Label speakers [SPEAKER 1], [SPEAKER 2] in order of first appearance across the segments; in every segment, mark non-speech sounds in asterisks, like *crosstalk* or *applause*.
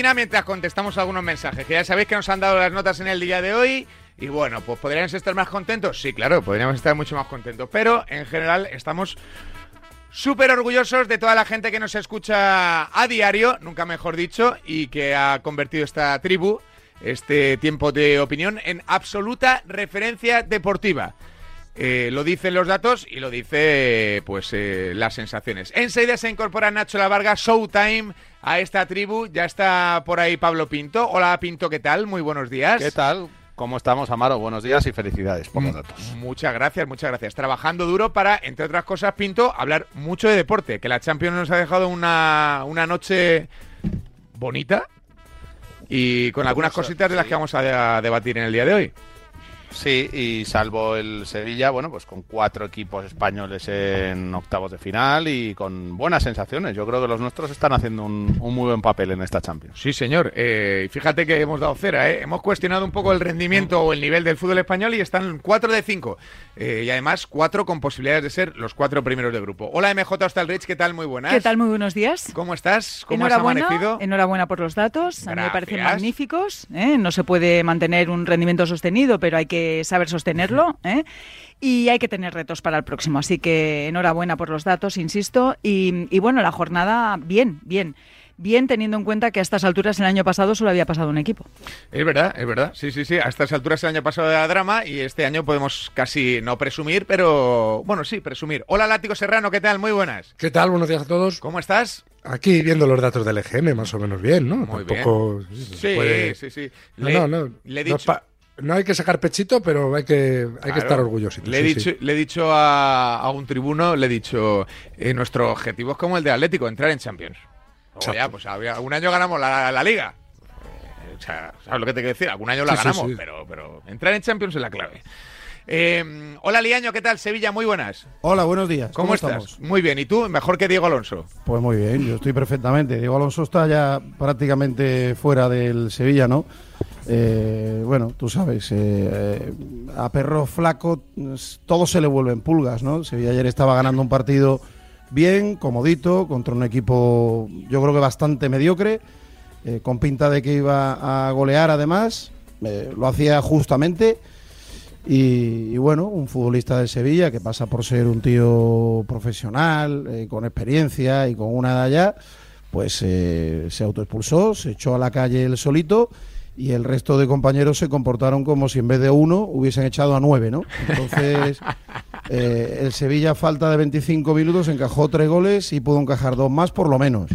[SPEAKER 1] Mientras contestamos algunos mensajes, que ya sabéis que nos han dado las notas en el día de hoy. Y bueno, pues podríamos estar más contentos. Sí, claro, podríamos estar mucho más contentos. Pero en general estamos súper orgullosos de toda la gente que nos escucha a diario, nunca mejor dicho, y que ha convertido esta tribu, este tiempo de opinión, en absoluta referencia deportiva. Eh, lo dicen los datos y lo dice pues eh, las sensaciones. Enseguida se incorpora Nacho La Varga, Showtime, a esta tribu. Ya está por ahí Pablo Pinto. Hola Pinto, ¿qué tal? Muy buenos días.
[SPEAKER 2] ¿Qué tal? ¿Cómo estamos, Amaro? Buenos días y felicidades por los datos.
[SPEAKER 1] Muchas gracias, muchas gracias. Trabajando duro para, entre otras cosas, Pinto, hablar mucho de deporte, que la Champions nos ha dejado una, una noche bonita y con algunas cositas de las que vamos a, a debatir en el día de hoy.
[SPEAKER 2] Sí, y salvo el Sevilla, bueno, pues con cuatro equipos españoles en octavos de final y con buenas sensaciones. Yo creo que los nuestros están haciendo un, un muy buen papel en esta Champions.
[SPEAKER 1] Sí, señor. Eh, fíjate que hemos dado cera, ¿eh? Hemos cuestionado un poco el rendimiento o el nivel del fútbol español y están 4 de 5. Eh, y además, cuatro con posibilidades de ser los cuatro primeros de grupo. Hola, MJ Hostalrich, ¿qué tal? Muy buenas.
[SPEAKER 3] ¿Qué tal? Muy buenos días.
[SPEAKER 1] ¿Cómo estás? ¿Cómo has
[SPEAKER 3] enhorabuena,
[SPEAKER 1] amanecido?
[SPEAKER 3] enhorabuena por los datos. A mí me parecen
[SPEAKER 1] Gracias.
[SPEAKER 3] magníficos. ¿eh? No se puede mantener un rendimiento sostenido, pero hay que saber sostenerlo. ¿eh? Y hay que tener retos para el próximo. Así que enhorabuena por los datos, insisto. Y, y bueno, la jornada, bien, bien. Bien teniendo en cuenta que a estas alturas el año pasado solo había pasado un equipo.
[SPEAKER 1] Es verdad, es verdad. Sí, sí, sí. A estas alturas el año pasado era drama y este año podemos casi no presumir, pero bueno, sí, presumir. Hola, Látigo Serrano, ¿qué tal? Muy buenas.
[SPEAKER 4] ¿Qué tal? Buenos días a todos.
[SPEAKER 1] ¿Cómo estás?
[SPEAKER 4] Aquí viendo los datos del EGM, más o menos bien, ¿no?
[SPEAKER 1] Muy
[SPEAKER 4] Tampoco
[SPEAKER 1] Sí,
[SPEAKER 4] se puede-
[SPEAKER 1] sí, sí.
[SPEAKER 4] No,
[SPEAKER 1] Le-
[SPEAKER 4] no, no.
[SPEAKER 1] le he
[SPEAKER 4] No,
[SPEAKER 1] dicho-
[SPEAKER 4] pa- no hay que sacar pechito, pero hay que, hay
[SPEAKER 1] Claro.
[SPEAKER 4] que estar orgullosos.
[SPEAKER 1] Le he dicho, le he dicho a, a un tribuno, le he dicho, eh, nuestro objetivo es como el de Atlético, entrar en Champions. Luego ya, pues había- un año ganamos la, la liga. Eh, o sea, ¿sabes lo que te quiero decir? Algún año la
[SPEAKER 4] Sí, sí,
[SPEAKER 1] ganamos,
[SPEAKER 4] sí.
[SPEAKER 1] Pero, pero entrar en Champions es la clave. Eh, hola Liaño, ¿qué tal? Sevilla, muy buenas.
[SPEAKER 5] Hola, buenos días.
[SPEAKER 1] ¿Cómo, estás? Muy bien, ¿y tú? Mejor que Diego Alonso.
[SPEAKER 5] Pues muy bien, yo estoy perfectamente. Diego Alonso está ya prácticamente fuera del Sevilla, ¿no? Eh, bueno, tú sabes, eh, a perro flaco todo se le vuelven pulgas, ¿no? Sevilla ayer estaba ganando un partido bien, comodito, contra un equipo yo creo que bastante mediocre, eh, con pinta de que iba a golear además, eh, lo hacía justamente. Y, y bueno, un futbolista del Sevilla que pasa por ser un tío profesional, eh, con experiencia y con una edad ya, pues eh, se autoexpulsó, se echó a la calle él solito y el resto de compañeros se comportaron como si en vez de uno hubiesen echado a nueve, ¿no? Entonces, *laughs* eh, el Sevilla falta de 25 minutos encajó tres goles y pudo encajar dos más por lo menos.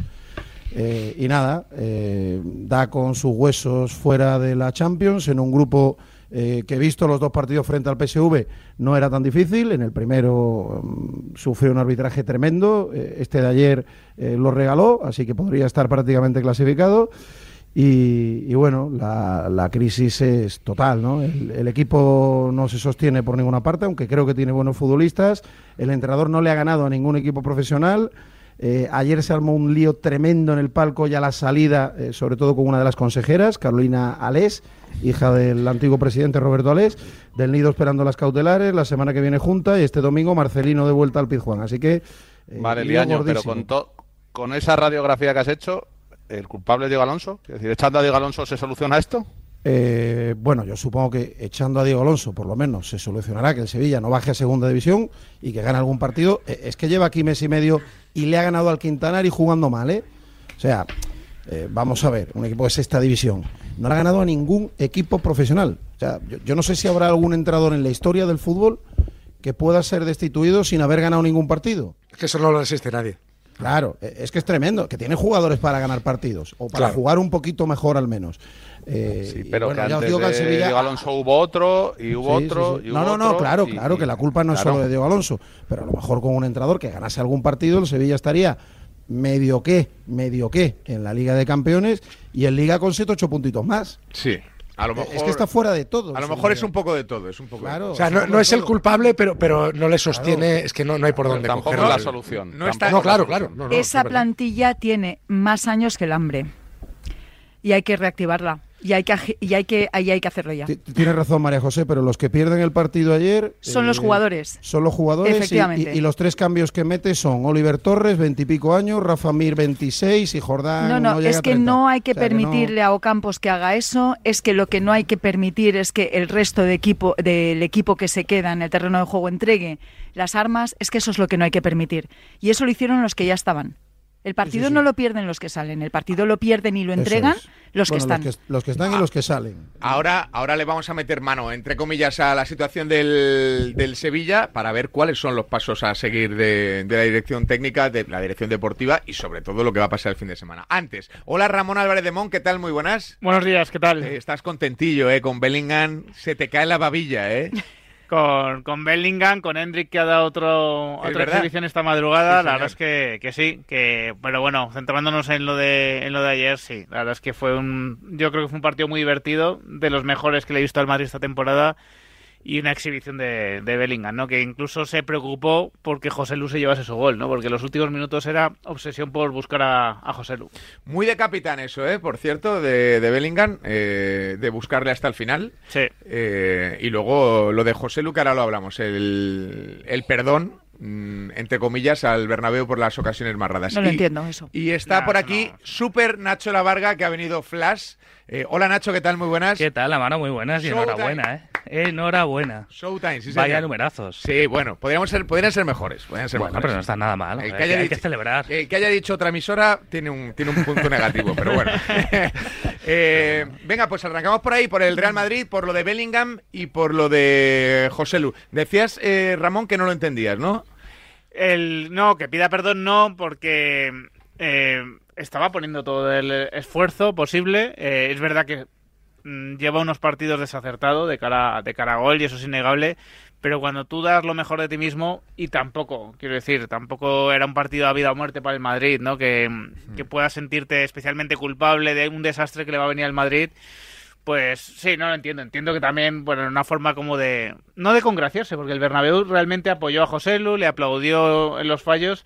[SPEAKER 5] Eh, y nada, eh, da con sus huesos fuera de la Champions en un grupo que visto los dos partidos frente al PSV no era tan difícil. En el primero mm, sufrió un arbitraje tremendo, este de ayer lo regaló, así que podría estar prácticamente clasificado. Y, y bueno, la, la crisis es total, ¿no? El, el equipo no se sostiene por ninguna parte, aunque creo que tiene buenos futbolistas. El entrenador no le ha ganado a ningún equipo profesional. Eh, ayer se armó un lío tremendo en el palco ya la salida, eh, sobre todo con una de las consejeras, Carolina Alés, hija del antiguo presidente Roberto Alés, del Nido esperando las cautelares, la semana que viene junta y este domingo Marcelino de vuelta al Pizjuán. Así que...
[SPEAKER 2] eh, vale, Liaño, pero con, con esa radiografía que has hecho, ¿el culpable es Diego Alonso? Es decir, echando a Diego Alonso se soluciona esto.
[SPEAKER 5] Eh, bueno, yo supongo que echando a Diego Alonso, por lo menos, se solucionará que el Sevilla no baje a segunda división y que gane algún partido. Eh, es que lleva aquí mes y medio y le ha ganado al Quintanar y jugando mal, ¿eh? O sea, eh, vamos a ver, un equipo de sexta división. No le ha ganado a ningún equipo profesional. O sea, yo, yo no sé si habrá algún entrenador en la historia del fútbol que pueda ser destituido sin haber ganado ningún partido.
[SPEAKER 4] Es que eso no lo existe nadie.
[SPEAKER 5] Claro, e, es que es tremendo, que tiene jugadores para ganar partidos o para
[SPEAKER 4] Claro.
[SPEAKER 5] jugar un poquito mejor al menos. Eh,
[SPEAKER 2] Sí, pero
[SPEAKER 5] bueno,
[SPEAKER 2] que antes
[SPEAKER 5] digo que
[SPEAKER 2] de
[SPEAKER 5] Sevilla-
[SPEAKER 2] Diego Alonso hubo otro, y hubo
[SPEAKER 5] Sí,
[SPEAKER 2] otro,
[SPEAKER 5] sí.
[SPEAKER 2] y
[SPEAKER 5] No,
[SPEAKER 2] hubo
[SPEAKER 5] no, no,
[SPEAKER 2] otro,
[SPEAKER 5] claro,
[SPEAKER 2] y-
[SPEAKER 5] claro, que la culpa no es solo de Diego Alonso, pero a lo mejor con un entrenador que ganase algún partido, el Sevilla estaría medio que, medio que en la Liga de Campeones y en Liga con 7 8 puntitos más.
[SPEAKER 1] Sí. A lo mejor,
[SPEAKER 5] Es que está fuera de todo.
[SPEAKER 1] a lo mejor es un poco de todo. Es un poco de
[SPEAKER 5] Claro.
[SPEAKER 1] todo.
[SPEAKER 4] O sea, no, no es el culpable, pero, pero no le sostiene,
[SPEAKER 5] Claro.
[SPEAKER 4] es que no, no hay por
[SPEAKER 2] Pero
[SPEAKER 4] dónde
[SPEAKER 2] tampoco
[SPEAKER 4] cogerlo.
[SPEAKER 2] la solución.
[SPEAKER 1] No está-
[SPEAKER 4] No,
[SPEAKER 2] la
[SPEAKER 4] claro,
[SPEAKER 2] solución.
[SPEAKER 4] claro. no, no, es
[SPEAKER 3] Esa plantilla tiene más años que el hambre. Y hay que reactivarla. Y hay que, y hay que, ahí hay que hacerlo ya.
[SPEAKER 5] Ti- Tienes razón, María José, pero los que pierden el partido ayer. eh,
[SPEAKER 3] Son los jugadores.
[SPEAKER 5] Son los jugadores. y-
[SPEAKER 3] Efectivamente.
[SPEAKER 5] Y, y los tres cambios que mete son Oliver Torres, veintipico años, Rafa Mir, 26 y Jordán.
[SPEAKER 3] No, no,
[SPEAKER 5] llega
[SPEAKER 3] es que
[SPEAKER 5] 30.
[SPEAKER 3] no hay que
[SPEAKER 5] O sea, no-
[SPEAKER 3] permitirle a Ocampos que haga eso, es que lo que no hay que permitir es que el resto de equipo, del equipo que se queda en el terreno de juego entregue las armas, es que eso es lo que no hay que permitir. Y eso lo hicieron los que ya estaban. El partido
[SPEAKER 5] sí.
[SPEAKER 3] no lo pierden los que salen, el partido lo pierden y lo entregan
[SPEAKER 5] es.
[SPEAKER 3] los que
[SPEAKER 5] Bueno,
[SPEAKER 3] están.
[SPEAKER 5] Los que, los que están y los que salen.
[SPEAKER 1] Ahora, ahora le vamos a meter mano, entre comillas, a la situación del, del Sevilla para ver cuáles son los pasos a seguir de, de la dirección técnica, de la dirección deportiva y sobre todo lo que va a pasar el fin de semana. Antes, hola Ramón Álvarez de Mon, ¿qué tal? Muy buenas.
[SPEAKER 6] Buenos días, ¿qué tal?
[SPEAKER 1] Eh, estás contentillo, ¿eh? Con Bellingham se te cae la babilla, ¿eh? *laughs*
[SPEAKER 6] Con, con Bellingham, con Hendrik que ha dado otro, otra
[SPEAKER 1] verdad.
[SPEAKER 6] exhibición esta madrugada,
[SPEAKER 1] Sí,
[SPEAKER 6] la verdad es que, que sí, que pero bueno, centrándonos en lo de en lo de ayer, sí, la verdad es que fue un yo creo que fue un partido muy divertido, de los mejores que le he visto al Madrid esta temporada y una exhibición de, de Bellingham, ¿no? Que incluso se preocupó porque José Lu se llevase su gol, ¿no? Porque los últimos minutos era obsesión por buscar a, a José Lu.
[SPEAKER 1] Muy de capitán eso, ¿eh? Por cierto, de, de Bellingham, eh, de buscarle hasta el final.
[SPEAKER 6] Sí.
[SPEAKER 1] Eh, y luego lo de José Lu, que ahora lo hablamos, el, el perdón, mm, entre comillas, al Bernabéu por las ocasiones más raras.
[SPEAKER 3] No lo
[SPEAKER 1] Y-
[SPEAKER 3] entiendo eso.
[SPEAKER 1] Y está
[SPEAKER 6] No,
[SPEAKER 1] por aquí
[SPEAKER 6] no.
[SPEAKER 1] Super Nacho La Varga, que ha venido Flash. Eh, hola Nacho, ¿qué tal? Muy buenas.
[SPEAKER 7] ¿Qué tal, Amaro? Muy buenas y enhorabuena, ¿eh? Enhorabuena.
[SPEAKER 1] Showtime, sí,
[SPEAKER 7] Vaya
[SPEAKER 1] señor.
[SPEAKER 7] numerazos.
[SPEAKER 1] Sí, bueno, podríamos ser, podrían ser mejores. Podrían ser
[SPEAKER 7] Bueno,
[SPEAKER 1] mejores.
[SPEAKER 7] pero no está nada mal.
[SPEAKER 1] El que haya
[SPEAKER 7] hay
[SPEAKER 1] dicho-
[SPEAKER 7] que celebrar.
[SPEAKER 1] El que haya dicho otra emisora tiene un, tiene un punto negativo, pero bueno. *laughs* Eh, venga, pues arrancamos por ahí, por el Real Madrid, por lo de Bellingham y por lo de José Lu. Decías, eh, Ramón, que no lo entendías, ¿no?
[SPEAKER 6] El, no, que pida perdón no, porque eh, estaba poniendo todo el esfuerzo posible. Eh, es verdad que mm, lleva unos partidos desacertados de cara, de cara a gol y eso es innegable. Pero cuando tú das lo mejor de ti mismo, y tampoco, quiero decir, tampoco era un partido a vida o muerte para el Madrid, ¿no? Que, que puedas sentirte especialmente culpable de un desastre que le va a venir al Madrid. Pues sí, no lo entiendo. Entiendo que también, bueno, una forma como de... No de congraciarse, porque el Bernabéu realmente apoyó a José Lu, le aplaudió en los fallos,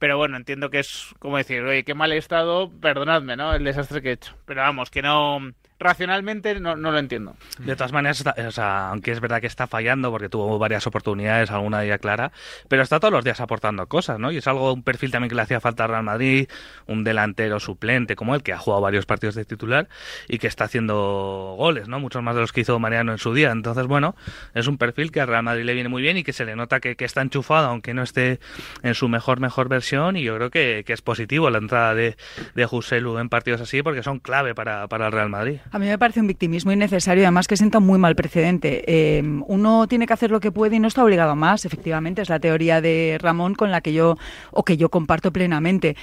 [SPEAKER 6] pero bueno, entiendo que es como decir, oye, qué mal he estado, perdonadme, ¿no? El desastre que he hecho. Pero vamos, que no... Racionalmente no, no lo entiendo.
[SPEAKER 7] De todas maneras, o sea, aunque es verdad que está fallando porque tuvo varias oportunidades, alguna ellas clara, pero está todos los días aportando cosas, ¿no? Y es algo, un perfil también que le hacía falta al Real Madrid, un delantero suplente como él, que ha jugado varios partidos de titular y que está haciendo goles, ¿no? Muchos más de los que hizo Mariano en su día. Entonces, bueno, es un perfil que al Real Madrid le viene muy bien y que se le nota que, que está enchufado, aunque no esté en su mejor, mejor versión. Y yo creo que, que es positivo la entrada de, de Joselu en partidos así porque son clave para, para el Real Madrid.
[SPEAKER 3] A mí me parece un victimismo innecesario además que sienta muy mal precedente. Eh, uno tiene que hacer lo que puede y no está obligado a más, efectivamente, es la teoría de Ramón con la que yo, o que yo comparto plenamente.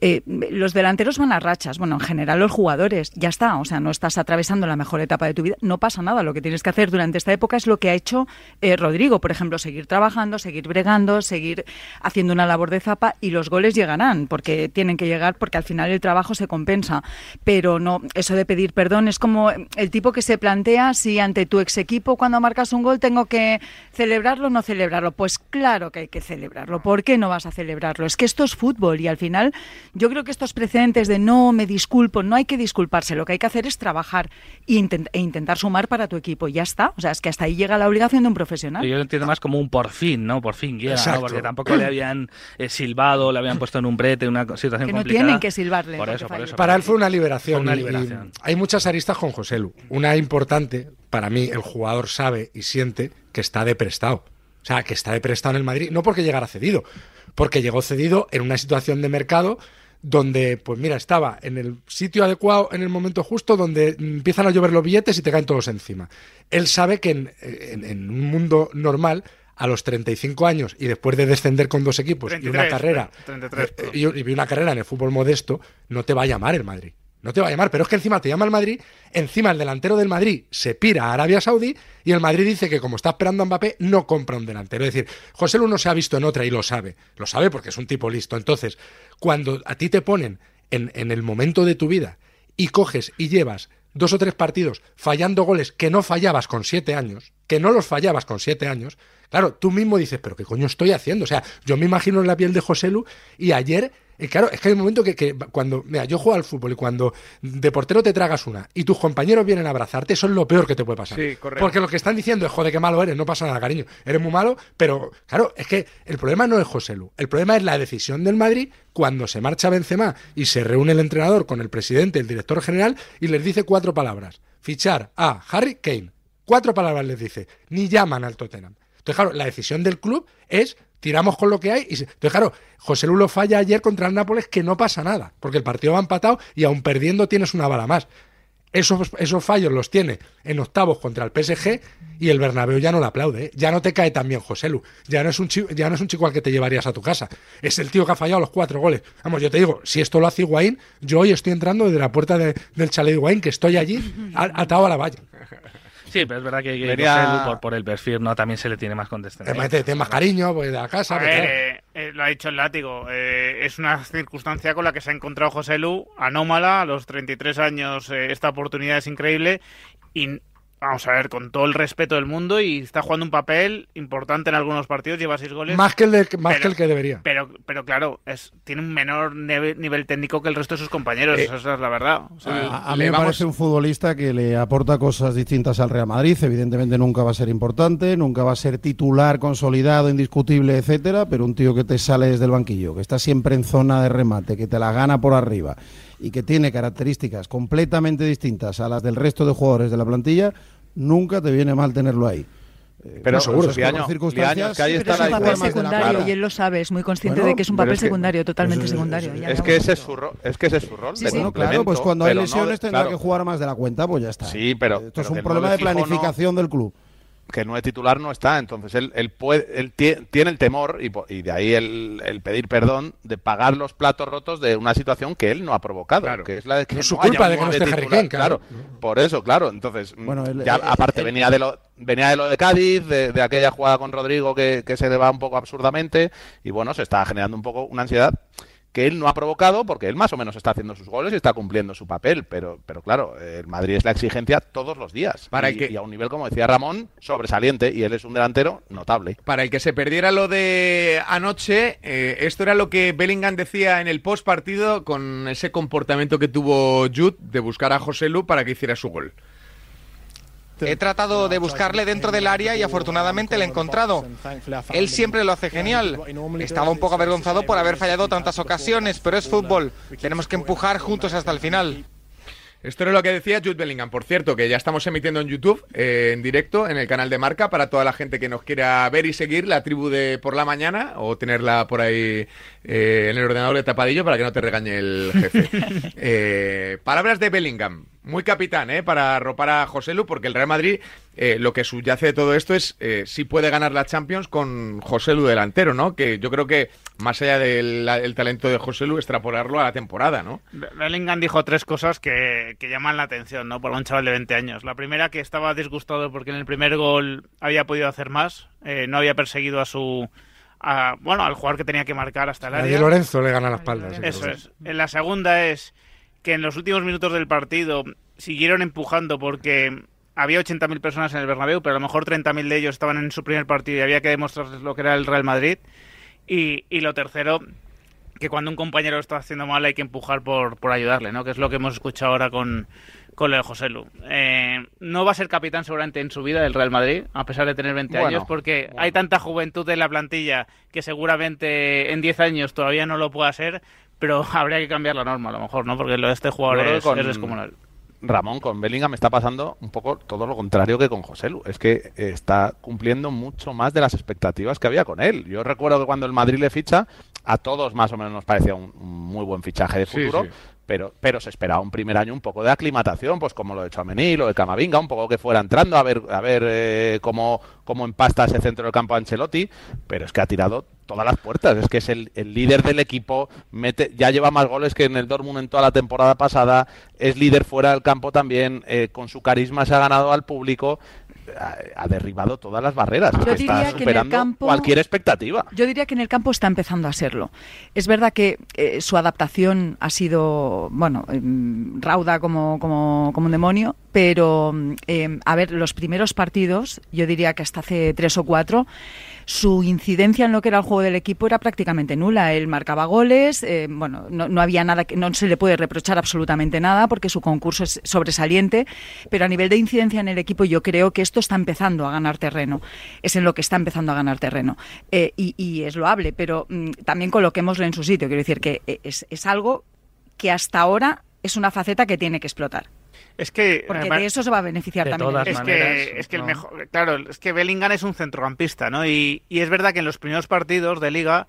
[SPEAKER 3] Eh, los delanteros van a rachas, bueno, en general los jugadores, ya está, o sea, no estás atravesando la mejor etapa de tu vida, no pasa nada, lo que tienes que hacer durante esta época es lo que ha hecho eh, Rodrigo, por ejemplo, seguir trabajando, seguir bregando, seguir haciendo una labor de zapa y los goles llegarán, porque tienen que llegar, porque al final el trabajo se compensa, pero no, eso de pedir perdón es como el tipo que se plantea si ante tu ex equipo cuando marcas un gol tengo que celebrarlo o no celebrarlo, pues claro que hay que celebrarlo, ¿por qué no vas a celebrarlo? Es que esto es fútbol y al final yo creo que estos precedentes de no me disculpo, no hay que disculparse, lo que hay que hacer es trabajar e, intentar sumar para tu equipo. Y ya está. O sea, es que hasta ahí llega la obligación de un profesional.
[SPEAKER 7] Yo lo entiendo más como un por fin, ¿no? Por fin llega, ¿no? Porque tampoco le habían eh, silbado, le habían puesto en un brete, una situación
[SPEAKER 3] que
[SPEAKER 7] no
[SPEAKER 3] tienen que silbarle.
[SPEAKER 7] Por eso, por eso,
[SPEAKER 4] para él fue una liberación.
[SPEAKER 7] una liberación.
[SPEAKER 4] hay muchas aristas con José Lu. Una importante, para mí, el jugador sabe y siente que está de prestado. O sea, que está de prestado en el Madrid, no porque llegara cedido, porque llegó cedido en una situación de mercado donde, pues mira, estaba en el sitio adecuado, en el momento justo, donde empiezan a llover los billetes y te caen todos encima. Él sabe que en, un mundo normal, a los 35 años y después de descender con dos equipos y una carrera eh, y, y una carrera en el fútbol modesto, no te va a llamar el Madrid. No te va a llamar, pero es que encima te llama el Madrid, encima el delantero del Madrid se pira a Arabia Saudí y el Madrid dice que como está esperando a Mbappé, no compra un delantero. Es decir, José Lu no se ha visto en otra y lo sabe. Lo sabe porque es un tipo listo. Entonces, cuando a ti te ponen en, en el momento de tu vida y coges y llevas dos o tres partidos fallando goles que no fallabas con siete años, que no los fallabas con siete años, claro, tú mismo dices, pero ¿qué coño estoy haciendo? O sea, yo me imagino en la piel de José Lu y ayer y claro, es que hay un momento que, cuando, mira, yo juego al fútbol y cuando de portero te tragas una y tus compañeros vienen a abrazarte, eso es lo peor que te puede pasar.
[SPEAKER 1] Sí, correcto.
[SPEAKER 4] Porque lo que están diciendo es, joder, qué malo eres, no pasa nada, cariño. Eres muy malo, pero claro, es que el problema no es José Lu. El problema es la decisión del Madrid cuando se marcha Benzema y se reúne el entrenador con el presidente, el director general y les dice cuatro palabras. Fichar a Harry Kane. Cuatro palabras les dice. Ni llaman al Tottenham. Entonces, claro, la decisión del club es tiramos con lo que hay. Y Entonces, claro, José Lulo falla ayer contra el Nápoles que no pasa nada, porque el partido va empatado y aún perdiendo tienes una bala más. Esos, esos fallos los tiene en octavos contra el PSG y el Bernabéu ya no le aplaude. ¿eh? Ya no te cae tan bien José Lu. Ya no, es un chico, ya no es un chico al que te llevarías a tu casa. Es el tío que ha fallado los cuatro goles. Vamos, yo te digo, si esto lo hace Higuaín, yo hoy estoy entrando desde la puerta del chalet de Higuaín, que estoy allí atado a la valla.
[SPEAKER 7] Sí, pero es verdad que, por, el perfil no también se le tiene más condescendencia.
[SPEAKER 4] Te, tiene más cariño, pues de la casa.
[SPEAKER 6] Eh, eh, lo ha dicho el látigo. Eh, es una circunstancia con la que se ha encontrado José Lu, anómala, a los 33 años. esta oportunidad es increíble y Vamos a ver, con todo el respeto del mundo y está jugando un papel importante en algunos partidos, lleva seis goles.
[SPEAKER 4] Más que el, de, más que, el que debería.
[SPEAKER 6] Pero, pero claro, es, tiene un menor nivel, técnico que el resto de sus compañeros, eso es la verdad.
[SPEAKER 8] a, mí me parece un futbolista que le aporta cosas distintas al Real Madrid, evidentemente nunca va a ser importante, nunca va a ser titular, consolidado, indiscutible, etcétera, pero un tío que te sale desde el banquillo, que está siempre en zona de remate, que te la gana por arriba y que tiene características completamente distintas a las del resto de jugadores de la plantilla, nunca te viene mal tenerlo ahí.
[SPEAKER 2] Eh, pero seguro, es año, circunstancias,
[SPEAKER 3] que pero es un papel secundario y él lo sabe, es muy consciente de que es un papel secundario, totalmente secundario.
[SPEAKER 2] Es, que ese es su es que ese es su rol.
[SPEAKER 8] Sí, claro, pues cuando hay lesiones tendrá que jugar más de la cuenta, pues ya está.
[SPEAKER 2] Sí, pero
[SPEAKER 8] esto es un problema de planificación del club
[SPEAKER 2] que no es titular no está, entonces él, él, puede, él tiene el temor y, y de ahí el, pedir perdón de pagar los platos rotos de una situación que él no ha provocado, que es la de que
[SPEAKER 4] su culpa de que no esté titular,
[SPEAKER 2] claro. por eso, claro, entonces ya aparte venía de lo venía de lo de Cádiz, de, de aquella jugada con Rodrigo que, que se le va un poco absurdamente y bueno, se está generando un poco una ansiedad que él no ha provocado porque él más o menos está haciendo sus goles y está cumpliendo su papel, pero, pero claro, el Madrid es la exigencia todos los días
[SPEAKER 1] Para
[SPEAKER 2] y,
[SPEAKER 1] que...
[SPEAKER 2] y a un nivel, como decía Ramón, sobresaliente y él es un delantero notable.
[SPEAKER 1] Para el que se perdiera lo de anoche, eh, esto era lo que Bellingham decía en el post partido con ese comportamiento que tuvo Jude de buscar a José Lu para que hiciera su gol.
[SPEAKER 9] He tratado de buscarle dentro del área y afortunadamente le he encontrado. Él siempre lo hace genial. Estaba un poco avergonzado por haber fallado tantas ocasiones, pero es fútbol. Tenemos que empujar juntos hasta el final.
[SPEAKER 1] Esto era lo que decía Jude Bellingham, por cierto, que ya estamos emitiendo en YouTube, eh, en directo, en el canal de Marca, para toda la gente que nos quiera ver y seguir la tribu de por la mañana o tenerla por ahí eh, en el ordenador de tapadillo para que no te regañe el jefe. *laughs* Eh, palabras de Bellingham, muy capitán, ¿eh? Para arropar a José Lu, porque el Real Madrid eh, lo que subyace de todo esto es eh, si puede ganar la Champions con José Lu delantero, ¿no? Que yo creo que más allá del talento de José Lu, extrapolarlo a la temporada, ¿no?
[SPEAKER 6] Bellingham dijo tres cosas que, llaman la atención, ¿no? Por un chaval de 20 años. La primera, que estaba disgustado porque en el primer gol había podido hacer más, eh, no había perseguido a su... bueno, al jugador que tenía que marcar hasta el área.
[SPEAKER 4] A Lorenzo le gana la espalda.
[SPEAKER 6] Eso es. En la segunda es que en los últimos minutos del partido siguieron empujando porque había 80.000 personas en el Bernabéu, pero a lo mejor 30.000 de ellos estaban en su primer partido y había que demostrarles lo que era el Real Madrid. Y, y lo tercero, que cuando un compañero está haciendo mal hay que empujar por, por ayudarle, ¿no? Que es lo que hemos escuchado ahora con, con lo de José Lu. Eh, no va a ser capitán seguramente en su vida del Real Madrid, a pesar de tener 20 años, porque hay tanta juventud en la plantilla que seguramente en 10 años todavía no lo pueda ser, pero *laughs* habría que cambiar la norma a lo mejor, ¿no? Porque lo de este jugador es, es descomunal.
[SPEAKER 2] Ramón, con Bellingham me está pasando un poco todo lo contrario que con José Lu. Es que está cumpliendo mucho más de las expectativas que había con él. Yo recuerdo que cuando el Madrid le ficha, a todos más o menos nos parecía un muy buen fichaje de futuro. Pero, pero se esperaba un primer año un poco de aclimatación, pues como lo de Chouameni, lo de Camavinga, un poco que fuera entrando a ver, a ver eh, cómo, cómo empasta ese centro del campo Ancelotti, pero es que ha tirado todas las puertas. Es que es el, líder del equipo, mete, ya lleva más goles que en el Dortmund en toda la temporada pasada, es líder fuera del campo también, eh, con su carisma se ha ganado al público. Ha, derribado todas las barreras. está superando cualquier expectativa.
[SPEAKER 3] Yo diría que en el campo está empezando a serlo. Es verdad que eh, su adaptación ha sido, bueno, em, rauda como, como, como un demonio, pero, em, a ver, los primeros partidos, yo diría que hasta hace tres o cuatro, su incidencia en lo que era el juego del equipo era prácticamente nula. Él marcaba goles, eh, bueno, no, había nada no se le puede reprochar absolutamente nada porque su concurso es sobresaliente, pero a nivel de incidencia en el equipo yo creo que esto está empezando a ganar terreno. Es en lo que está empezando a ganar terreno eh, y, es loable, pero mm, también coloquémoslo en su sitio. Quiero decir que eh, es, es algo que hasta ahora es una faceta que tiene que explotar.
[SPEAKER 6] Es que
[SPEAKER 3] porque de eso se va a beneficiar también.
[SPEAKER 6] es que, es que el mejor, claro, es que Bellingham es un centrocampista, ¿no? Y, y es verdad que en los primeros partidos de Liga,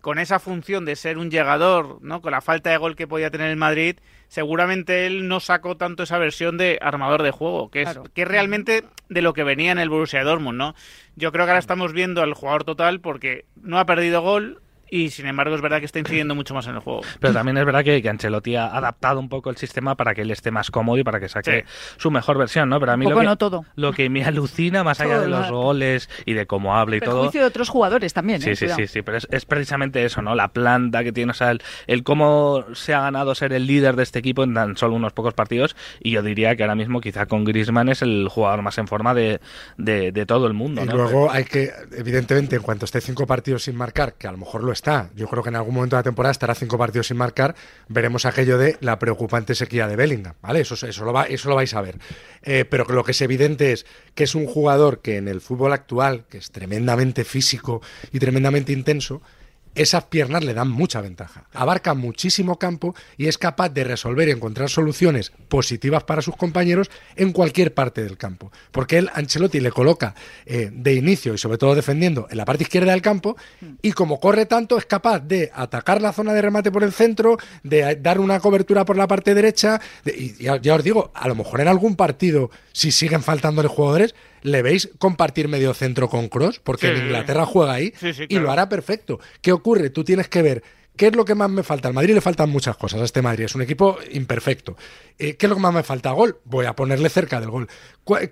[SPEAKER 6] con esa función de ser un llegador, ¿no? Con la falta de gol que podía tener el Madrid, seguramente él no sacó tanto esa versión de armador de juego, que es que realmente de lo que venía en el Borussia Dortmund, ¿no? Yo creo que ahora estamos viendo al jugador total porque no ha perdido gol, y sin embargo es verdad que está incidiendo mucho más en el juego.
[SPEAKER 7] Pero también es verdad que, Ancelotti ha adaptado un poco el sistema para que él esté más cómodo y para que saque su mejor versión, ¿no? Pero a mí lo, que,
[SPEAKER 3] todo.
[SPEAKER 7] lo que me alucina, más allá de los goles y de cómo habla y todo...
[SPEAKER 3] de otros jugadores también,
[SPEAKER 7] Sí, ¿eh? sí, sí, sí, pero es, precisamente eso, ¿no? La planta que tiene, o sea, el, cómo se ha ganado ser el líder de este equipo en tan solo unos pocos partidos y yo diría que ahora mismo quizá con Griezmann es el jugador más en forma de, de, todo el mundo,
[SPEAKER 4] Y luego hay que, evidentemente, en cuanto esté cinco partidos sin marcar, que a lo mejor lo está, yo creo que en algún momento de la temporada estará cinco partidos sin marcar, veremos aquello de la preocupante sequía de Bellingham, ¿vale? Eso, eso, lo, va, eso lo vais a ver. Eh, pero lo que es evidente es que es un jugador que en el fútbol actual, que es tremendamente físico y tremendamente intenso, esas piernas le dan mucha ventaja. Abarca muchísimo campo y es capaz de resolver y encontrar soluciones positivas para sus compañeros en cualquier parte del campo. Porque él, Ancelotti, le coloca eh, de inicio y sobre todo defendiendo en la parte izquierda del campo y como corre tanto es capaz de atacar la zona de remate por el centro, de dar una cobertura por la parte derecha. y ya os digo, a lo mejor en algún partido, si siguen faltándole jugadores, ¿Le veis compartir medio centro con Cross? Porque en Inglaterra juega ahí y lo hará perfecto. ¿Qué ocurre? Tú tienes que ver ¿Qué es lo que más me falta? Al Madrid le faltan muchas cosas a este Madrid. Es un equipo imperfecto. Eh, ¿Qué es lo que más me falta? Gol. Voy a ponerle cerca del gol.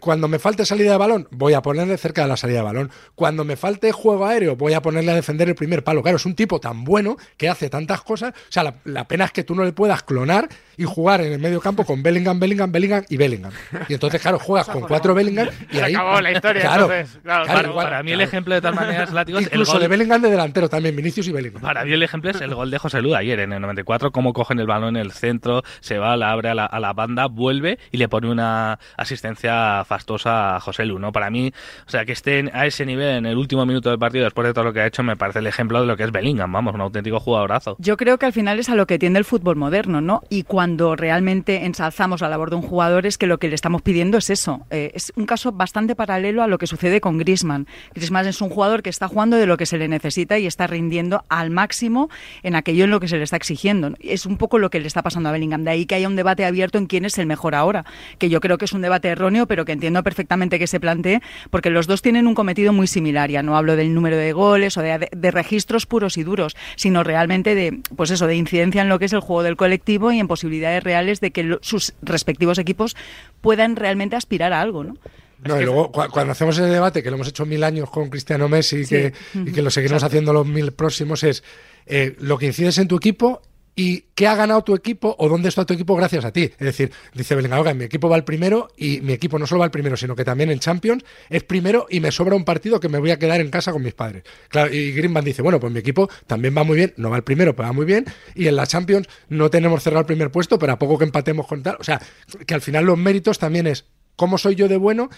[SPEAKER 4] Cuando me falte salida de balón, voy a ponerle cerca de la salida de balón. Cuando me falte juego aéreo, voy a ponerle a defender el primer palo. Claro, es un tipo tan bueno que hace tantas cosas. O sea, la, pena es que tú no le puedas clonar y jugar en el medio campo con Bellingham, Bellingham, Bellingham y Bellingham. Y entonces, claro, juegas con cuatro Bellingham y
[SPEAKER 6] Se
[SPEAKER 4] ahí.
[SPEAKER 6] acabó la historia.
[SPEAKER 7] Claro, claro, para mí el ejemplo de tal manera es
[SPEAKER 4] Incluso el de Bellingham de delantero también, Vinicius y Bellingham.
[SPEAKER 7] Para mí el ejemplo es el gol de José Lu ayer en el 94, cómo cogen el balón en el centro, se va, la abre a la, la banda, vuelve y le pone una asistencia fastosa a José Lu, ¿no? Para mí, o sea, que esté a ese nivel en el último minuto del partido, después de todo lo que ha hecho, me parece el ejemplo de lo que es Bellingham, vamos, un auténtico jugadorazo.
[SPEAKER 3] Yo creo que al final es a lo que tiende el fútbol moderno, ¿no? Y cuando realmente ensalzamos la labor de un jugador es que lo que le estamos pidiendo es eso. Eh, es un caso bastante paralelo a lo que sucede con Griezmann. Griezmann es un jugador que está jugando de lo que se le necesita y está rindiendo al máximo en aquello en lo que se le está exigiendo. Es un poco lo que le está pasando a Bellingham. De ahí que haya un debate abierto en quién es el mejor ahora, que yo creo que es un debate erróneo, pero que entiendo perfectamente que se plantee, porque los dos tienen un cometido muy similar, ya no hablo del número de goles o de, de registros puros y duros, sino realmente de, pues eso, de incidencia en lo que es el juego del colectivo y en posibilidades reales de que sus respectivos equipos puedan realmente aspirar a algo, ¿no?
[SPEAKER 4] No, y luego cuando hacemos ese debate, que lo hemos hecho mil años con Cristiano Messi y, que, y que lo seguiremos haciendo los mil próximos, es eh, lo que incides en tu equipo y qué ha ganado tu equipo o dónde está tu equipo gracias a ti. Es decir, dice Bellingham, mi equipo va al primero y mi equipo no solo va al primero, sino que también en Champions es primero y me sobra un partido que me voy a quedar en casa con mis padres. Claro, y Greenman dice, bueno, pues mi equipo también va muy bien, no va al primero, pero va muy bien y en la Champions no tenemos cerrado el primer puesto, pero a poco que empatemos con tal, o sea, que al final los méritos también es cómo soy yo de bueno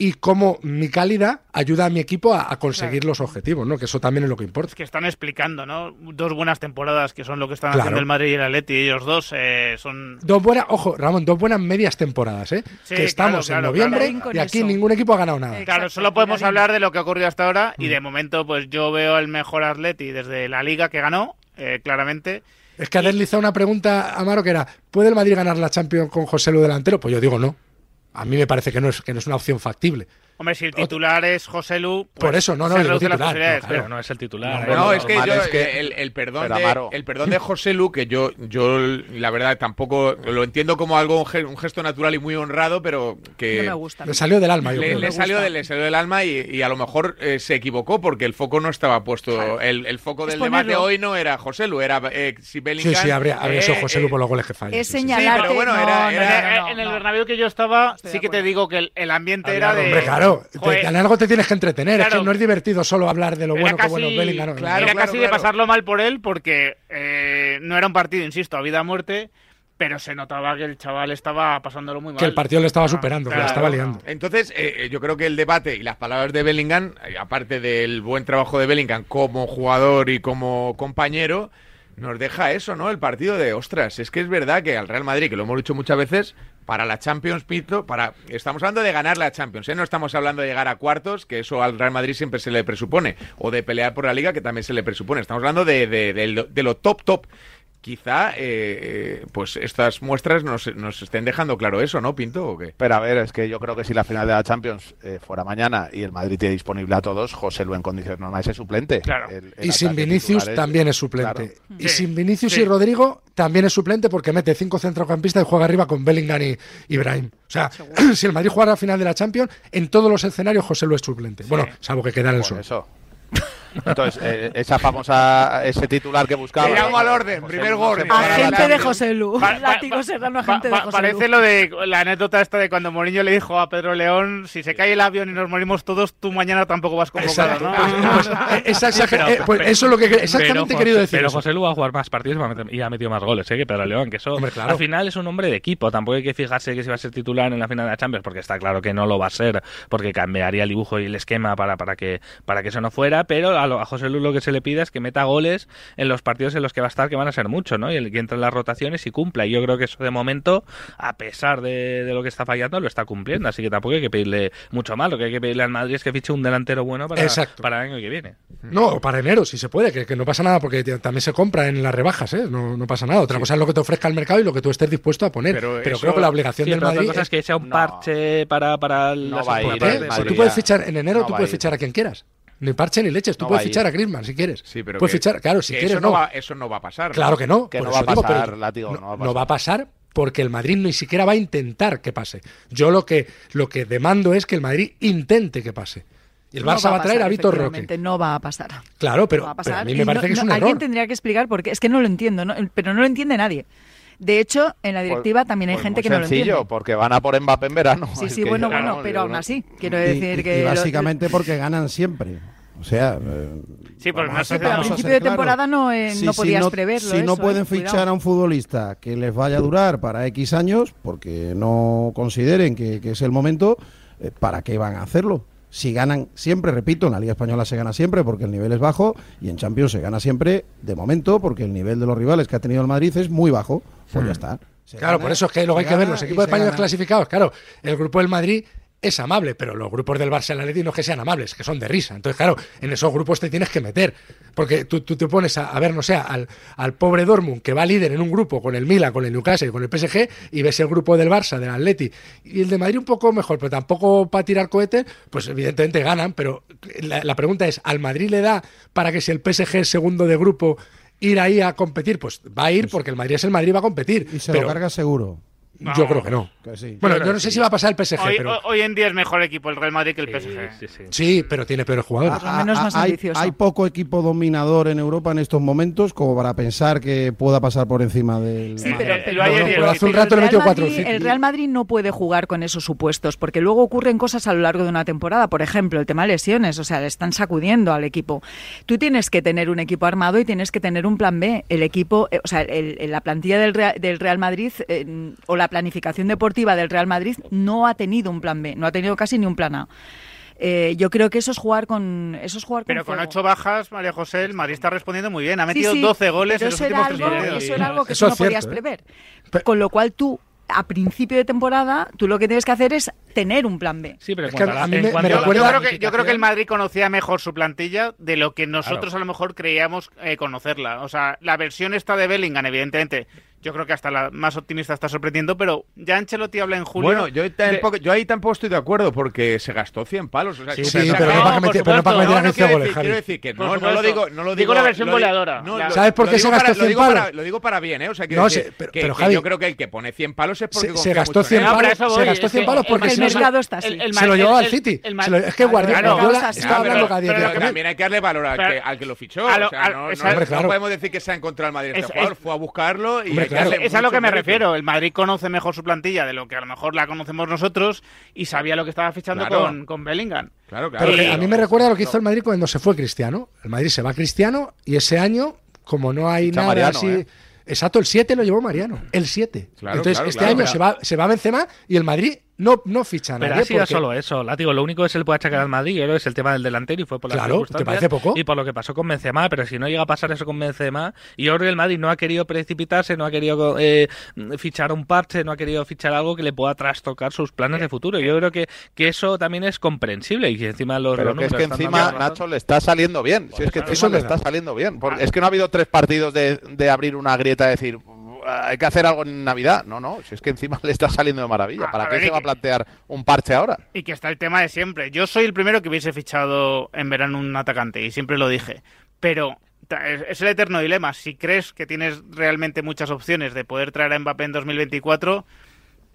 [SPEAKER 4] y cómo mi calidad ayuda a mi equipo a, conseguir los objetivos, ¿no? Que eso también es lo que importa.
[SPEAKER 6] que están explicando, ¿no? Dos buenas temporadas que son lo que están haciendo el Madrid y el Atleti, y ellos dos eh, son...
[SPEAKER 4] Dos buenas, ojo, Ramón, dos buenas medias temporadas, ¿eh? que estamos en noviembre y aquí ningún equipo ha ganado nada.
[SPEAKER 6] Claro, solo podemos hablar de lo que ha ocurrido hasta ahora y de momento pues yo veo el mejor Atleti desde la liga que ganó, eh, claramente.
[SPEAKER 4] Es que ha deslizado una pregunta, Amaro, que era, ¿puede el Madrid ganar la Champions con José Lu delantero? Pues yo digo no. A mí me parece que no es, que no es una opción factible.
[SPEAKER 6] Hombre, si el titular es José Lu.
[SPEAKER 4] Pues Por eso, no, no, el titular.
[SPEAKER 7] No, pero no es el titular.
[SPEAKER 1] No, es, que yo, el, perdón de, el perdón de José Lu, que yo, yo la verdad tampoco lo entiendo como algo, un gesto natural y muy honrado, pero que.
[SPEAKER 3] No me gusta.
[SPEAKER 4] Le salió del alma, yo
[SPEAKER 1] le,
[SPEAKER 4] creo.
[SPEAKER 1] Le, salió, le salió del alma y, a lo mejor eh, se equivocó porque el foco no estaba puesto. El, foco del debate hoy no era José Lu, era eh, si Bellingham.
[SPEAKER 4] Sí, sí, habría, habría sido eh, José Lu por los goles que falla.
[SPEAKER 3] Es señalarte.
[SPEAKER 1] pero bueno, era,
[SPEAKER 6] en el Bernabéu que yo estaba, sí que te digo que el, ambiente era de.
[SPEAKER 4] Hombre, claro te tienes que entretener. Es que no es divertido solo hablar de lo bueno que bueno Bellingham.
[SPEAKER 6] era casi de pasarlo mal por él porque eh, no era un partido, insisto, a vida o muerte pero se notaba que el chaval estaba pasándolo muy mal.
[SPEAKER 4] Que el partido le estaba ah, superando, que la estaba liando.
[SPEAKER 1] Entonces, eh, eh, yo creo que el debate y las palabras de Bellingham, aparte del buen trabajo de Bellingham como jugador y como compañero, nos deja eso, ¿no? El partido de, ostras, es que es verdad que al Real Madrid, que lo hemos dicho muchas veces, para la Champions, Pito, para estamos hablando de ganar la Champions, ¿eh? no estamos hablando de llegar a cuartos, que eso al Real Madrid siempre se le presupone, o de pelear por la Liga, que también se le presupone. Estamos hablando de, de lo top, top quizá eh, pues estas muestras nos, nos, estén dejando claro eso, ¿no, Pinto? ¿o qué?
[SPEAKER 2] Pero a ver, es que yo creo que si la final de la Champions eh, fuera mañana y el Madrid tiene disponible a todos, José Lu en condiciones normales es suplente.
[SPEAKER 6] Claro.
[SPEAKER 4] y sin Vinicius también es suplente. Y sin Vinicius y Rodrigo también es suplente porque mete cinco centrocampistas y juega arriba con Bellingham y Ibrahim. O sea, *clears throat* si el Madrid juega la final de la Champions, en todos los escenarios José Lu es suplente. Bueno, salvo que queda en el sol.
[SPEAKER 2] Eso. Entonces, eh, esa famosa, ese titular que buscaba.
[SPEAKER 1] Llegamos al orden, primer gol.
[SPEAKER 3] Agente de José Lu. Látigo Serrano, agente de José
[SPEAKER 6] Parece lo de la anécdota esta de cuando Mourinho le dijo a Pedro León: si se cae el avión y nos morimos todos, tú mañana tampoco vas convocado, ¿no?
[SPEAKER 4] Pues, *laughs* eh, pues eso es lo que exactamente he querido decir.
[SPEAKER 7] Pero José Lu va a jugar más partidos y ha metido más goles ¿eh? que Pedro León, que eso al final es un hombre de equipo. Tampoco hay que fijarse que si va a ser titular en la final de la Champions, porque está claro que no lo va a ser, porque cambiaría el dibujo y el esquema para, para, que, para que eso no fuera. Pero a, a José Lu lo que se le pide es que meta goles en los partidos en los que va a estar, que van a ser muchos, ¿no? Y el que entre en las rotaciones y cumpla. Y yo creo que eso de momento, a pesar de, lo que está fallando, lo está cumpliendo. Así que tampoco hay que pedirle mucho más. Lo que hay que pedirle al Madrid es que fiche un delantero bueno para, para el año que viene.
[SPEAKER 4] No, para enero, si se puede, que, no pasa nada, porque también se compra en las rebajas, ¿eh? No, no pasa nada. Otra cosa es lo que te ofrezca el mercado y lo que tú estés dispuesto a poner. Pero, creo que la obligación del Madrid.
[SPEAKER 7] Otra cosa es que sea un parche para, para
[SPEAKER 2] no
[SPEAKER 4] tú puedes fichar, en enero tú puedes fichar a quien quieras. Ni parche ni leches. Tú puedes fichar a Griezmann si quieres.
[SPEAKER 1] Sí, pero
[SPEAKER 4] puedes fichar, claro, si quieres
[SPEAKER 1] eso
[SPEAKER 4] no.
[SPEAKER 1] Va, eso no va a pasar.
[SPEAKER 4] Claro que no.
[SPEAKER 2] Que no va, a pasar, no,
[SPEAKER 4] va a pasar, porque el Madrid ni siquiera va a intentar que pase. Yo lo que, lo que demando es que el Madrid intente que pase. Y el Barça va, a traer a Vitor Roque.
[SPEAKER 3] No va a pasar.
[SPEAKER 4] Claro, pero, a, mí me parece que es un error.
[SPEAKER 3] Alguien tendría que explicar porque es que no lo entiendo, pero no lo entiende nadie. De hecho, en la directiva pues, también hay
[SPEAKER 2] pues
[SPEAKER 3] gente que no lo entiende.
[SPEAKER 2] sencillo, porque van a por Mbappé en verano.
[SPEAKER 3] Sí, sí, bueno, bueno, pero aún así, quiero decir que...
[SPEAKER 8] Y básicamente porque ganan siempre. O sea, eh,
[SPEAKER 6] sí, pues no
[SPEAKER 3] sé, a principio de temporada no, eh, no podías preverlo.
[SPEAKER 8] Si no pueden
[SPEAKER 3] eh,
[SPEAKER 8] fichar a un futbolista que les vaya a durar para X años, porque no consideren que, es el momento, ¿para qué van a hacerlo? Si ganan siempre, repito, en la Liga Española se gana siempre porque el nivel es bajo y en Champions se gana siempre de momento porque el nivel de los rivales que ha tenido el Madrid es muy bajo. Pues ya hmm. está.
[SPEAKER 4] claro, por eso es que luego hay que ver los equipos españoles clasificados. Claro, el grupo del Madrid es amable, pero los grupos del Barça y no es que sean amables, que son de risa. Entonces, claro, en esos grupos te tienes que meter, porque tú, tú te pones a, ver, no sé, al, al, pobre Dortmund, que va líder en un grupo con el Milan, con el Newcastle y con el PSG, y ves el grupo del Barça, del Atleti, y el de Madrid un poco mejor, pero tampoco para tirar cohetes, pues evidentemente ganan, pero la, la pregunta es, ¿al Madrid le da para que si el PSG es segundo de grupo ir ahí a competir? Pues va a ir pues porque el Madrid es el Madrid va a competir.
[SPEAKER 8] Y se lo carga seguro.
[SPEAKER 4] Yo creo que no. Bueno, yo no sé si va a pasar el PSG.
[SPEAKER 6] Hoy,
[SPEAKER 4] pero...
[SPEAKER 6] hoy en día es mejor equipo el Real Madrid que el PSG.
[SPEAKER 4] Sí, pero tiene peores jugadores.
[SPEAKER 8] hay, poco equipo dominador en Europa en estos momentos como para pensar que pueda pasar por encima del.
[SPEAKER 3] Sí, pero, hace un rato le metió cuatro. El Real Madrid no puede jugar con esos supuestos porque luego ocurren cosas a lo largo de una temporada. Por ejemplo, el tema de lesiones. O sea, le están sacudiendo al equipo. Tú tienes que tener un equipo armado y tienes que tener un plan B. El equipo, eh, o sea, la plantilla del Real, del Real Madrid eh, o la planificación deportiva del Real Madrid no ha tenido un plan B, no ha tenido casi ni un plan A. Eh, yo creo que eso es jugar con eso es jugar
[SPEAKER 6] Pero con, ocho bajas, María José, el Madrid está respondiendo muy bien. Ha metido 12 goles en los últimos tres partidos.
[SPEAKER 3] Eso era algo que tú no podías ¿eh? prever. Con lo cual tú a principio de temporada, tú lo que tienes que hacer es tener un plan B.
[SPEAKER 6] Sí, pero a mí me, recuerda... yo, creo que, el Madrid conocía mejor su plantilla de lo que nosotros a lo mejor creíamos eh, conocerla. O sea, la versión esta de Bellingham, evidentemente, yo creo que hasta la más optimista está sorprendiendo, pero ya Ancelotti habla en julio.
[SPEAKER 1] Bueno, yo, tampoco, yo ahí tampoco estoy de acuerdo porque se gastó 100 palos. O sea,
[SPEAKER 4] sí, pero, no, para que meter, pero no para meter a
[SPEAKER 1] quiero, decir, quiero decir que no, no, lo digo, no lo digo.
[SPEAKER 6] Digo la versión goleadora.
[SPEAKER 4] ¿Sabes por qué se gastó 100 palos?
[SPEAKER 1] lo digo para bien, ¿eh? O sea, no, decir, pero, que, Javi, yo creo que el que pone 100 palos es porque
[SPEAKER 4] se, gastó 100 palos. Se gastó 100 palos porque
[SPEAKER 3] el mercado está así.
[SPEAKER 4] Se lo llevó al City. Es que Guardiola
[SPEAKER 1] está hablando cada día. Pero también hay que darle valor al que lo fichó. O sea, no podemos decir que se ha encontrado el Madrid este jugador. Fue a buscarlo y
[SPEAKER 6] es a lo que me refiero. El Madrid conoce mejor su plantilla de lo que a lo mejor la conocemos nosotros y sabía lo que estaba fichando con, con Bellingham.
[SPEAKER 4] Claro, claro. a mí me recuerda lo que hizo el Madrid cuando se fue Cristiano. El Madrid se va Cristiano y ese año, como no hay nada así. ¿eh? Exacto, el 7 lo llevó Mariano. El 7. Entonces, este año se va, se va Benzema y el Madrid no, no ficha
[SPEAKER 7] Pero
[SPEAKER 4] ha
[SPEAKER 7] sido solo eso, látigo. Lo único que se le puede achacar al Madrid es el tema del delantero y fue por la
[SPEAKER 4] Claro, ¿te parece poco?
[SPEAKER 7] Y por lo que pasó con Benzema, pero si no llega a pasar eso con Benzema, y yo creo que el Madrid no ha querido precipitarse, no ha querido eh, fichar un parche, no ha querido fichar algo que le pueda trastocar sus planes de futuro. Yo creo que, que eso también es comprensible y que encima los
[SPEAKER 2] Pero que es que encima Nacho le está saliendo bien. Si es que eso le está saliendo bien. Es que no ha habido tres partidos de, de abrir una grieta y decir hay que hacer algo en Navidad. No, no, si es que encima *laughs* le está saliendo de maravilla. Ah, ¿Para qué se va a plantear un parche ahora?
[SPEAKER 6] Y que está el tema de siempre. Yo soy el primero que hubiese fichado en verano un atacante y siempre lo dije. Pero es el eterno dilema. Si crees que tienes realmente muchas opciones de poder traer a Mbappé en 2024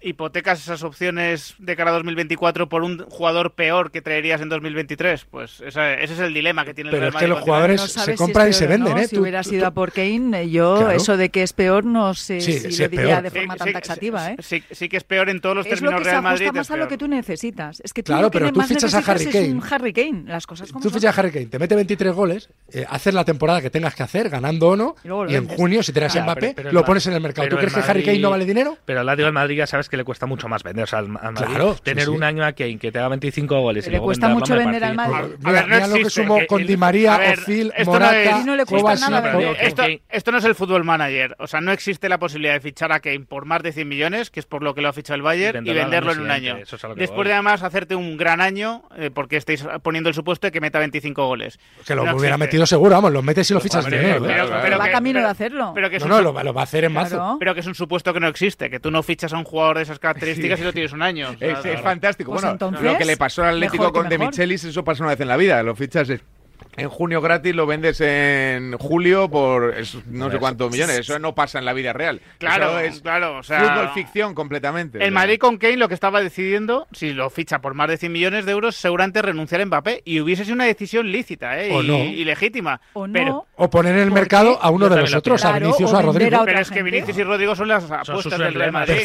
[SPEAKER 6] hipotecas esas opciones de cara a 2024 por un jugador peor que traerías en 2023? Pues ese es el dilema que tiene
[SPEAKER 4] el
[SPEAKER 6] Real
[SPEAKER 4] Madrid. Pero es que los jugadores se compran y se venden, ¿eh?
[SPEAKER 3] Si hubiera sido a por Kane, eh, yo eso de que es peor no sé si lo diría de forma tan taxativa, ¿eh?
[SPEAKER 6] Sí, sí, que es peor en todos los términos Real Madrid.
[SPEAKER 3] Es más a lo que tú necesitas. Es que tú
[SPEAKER 4] claro, pero tú fichas a Harry Kane.
[SPEAKER 3] Harry Kane, las cosas como
[SPEAKER 4] Tú fichas a Harry Kane, te mete 23 goles, eh, haces la temporada que tengas que hacer, ganando o no, y, en junio, si te das Mbappé, lo pones en el mercado. ¿Tú crees que Harry Kane no vale dinero?
[SPEAKER 7] Pero al lado del Madrid ya sabes que le cuesta mucho más vender. O sea, al, Madrid, claro, tener un año a Kane que te haga 25 goles y
[SPEAKER 3] le cuesta mucho vender al Madrid.
[SPEAKER 4] A ver, no lo que sumo con Di María, Ozil, Morata,
[SPEAKER 3] no, le cuesta nada
[SPEAKER 6] esto, esto, no es el fútbol manager. O sea, no existe la posibilidad de fichar a Kane por más de 100 millones, que es por lo que lo ha fichado el Bayern, y venderlo, en un año. Después de además hacerte un gran año, eh, porque estáis poniendo el supuesto de que meta 25 goles.
[SPEAKER 4] Que lo hubiera metido seguro, vamos, lo metes y lo fichas
[SPEAKER 3] dinero. Pero, va camino de hacerlo.
[SPEAKER 4] no, no, lo, va a hacer en marzo.
[SPEAKER 6] Pero que es un supuesto que no existe, que tú no fichas a un jugador de esas características y lo tienes un año.
[SPEAKER 1] Es, fantástico. Pues bueno, lo que le pasó al Atlético con De Michelis, eso pasa una vez en la vida. Lo fichas en junio gratis lo vendes en julio por no sé cuántos millones. Eso no pasa en la vida real.
[SPEAKER 6] Claro,
[SPEAKER 1] es
[SPEAKER 6] claro. O
[SPEAKER 1] sea, fútbol ficción completamente.
[SPEAKER 6] El Madrid con Kane lo que estaba decidiendo, si lo ficha por más de 100 millones de euros, seguramente renunciar a Mbappé. Y hubiese sido una decisión lícita ¿eh? y, legítima.
[SPEAKER 3] O,
[SPEAKER 6] pero,
[SPEAKER 4] o poner en el mercado a uno de los otros, a Vinicius o a Rodrigo.
[SPEAKER 6] pero es que Vinicius y Rodrigo son las apuestas del Real Madrid.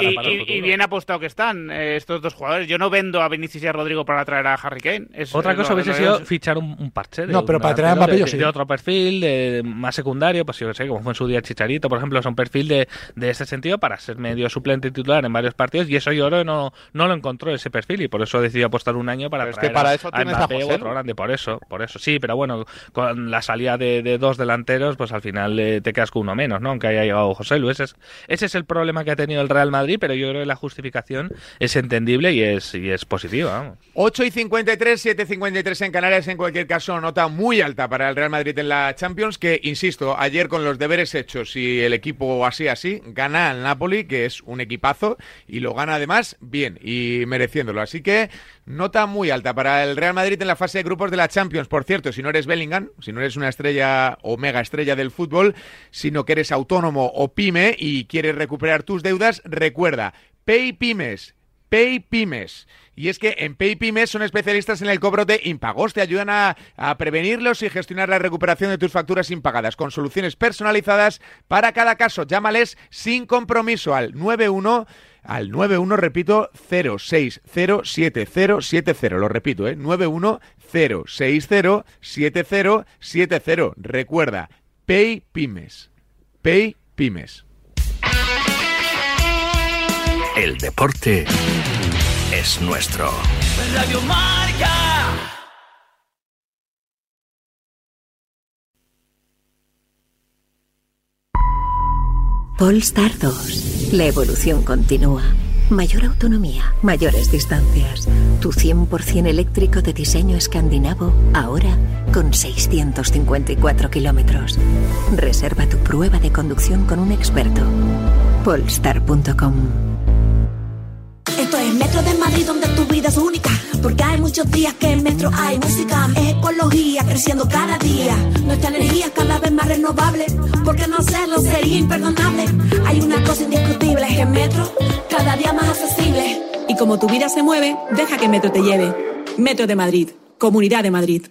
[SPEAKER 6] y, bien apostado que están eh, estos dos jugadores. Yo no vendo a Vinicius y a Rodrigo para traer a Harry Kane.
[SPEAKER 7] Otra cosa hubiese sido fichar un parche.
[SPEAKER 4] no, pero para traer a Mbappé
[SPEAKER 7] de, otro perfil, de, más secundario, pues yo sé, como fue en su día Chicharito, por ejemplo, es un perfil de, de ese sentido para ser medio suplente titular en varios partidos y eso yo no, no lo encontró ese perfil y por eso decidió apostar un año para traer
[SPEAKER 2] para eso
[SPEAKER 7] a, Mbappé otro grande. Por eso, por eso sí, pero bueno, con la salida de, dos delanteros, pues al final eh, te quedas con uno menos, ¿no? Aunque haya llegado José Luis. Ese es, ese es el problema que ha tenido el Real Madrid, pero yo creo que la justificación es entendible y es, y es positiva.
[SPEAKER 1] 8 y 53, 7 y 53 en Canarias, en cualquier caso, nota muy alta para el Real Madrid en la Champions, que, insisto, ayer con los deberes hechos y el equipo así, así, gana al Napoli, que es un equipazo, y lo gana además bien y mereciéndolo. Así que nota muy alta para el Real Madrid en la fase de grupos de la Champions. Por cierto, si no eres Bellingham, si no eres una estrella o mega estrella del fútbol, sino que eres autónomo o pyme y quieres recuperar tus deudas, recuerda, Pay Pymes, Pay Pymes. Y es que en PayPymes son especialistas en el cobro de impagos. Te ayudan a, a, prevenirlos y gestionar la recuperación de tus facturas impagadas con soluciones personalizadas para cada caso. Llámales sin compromiso al 91 al 91, repito, 0607070. Lo repito, ¿eh? 910607070. Recuerda, Pay Pymes. Pay Pymes.
[SPEAKER 10] El deporte es nuestro. Radio Marca.
[SPEAKER 11] Polestar 2. La evolución continúa. Mayor autonomía, mayores distancias. Tu 100% eléctrico de diseño escandinavo, ahora con 654 kilómetros. Reserva tu prueba de conducción con un experto. Polestar.com
[SPEAKER 12] esto es Metro de Madrid donde tu vida es única. Porque hay muchos días que en Metro hay música. Es ecología creciendo cada día. Nuestra energía cada vez más renovable. Porque no hacerlo sería imperdonable. Hay una cosa indiscutible, es que Metro cada día más accesible.
[SPEAKER 13] Y como tu vida se mueve, deja que Metro te lleve. Metro de Madrid. Comunidad de Madrid.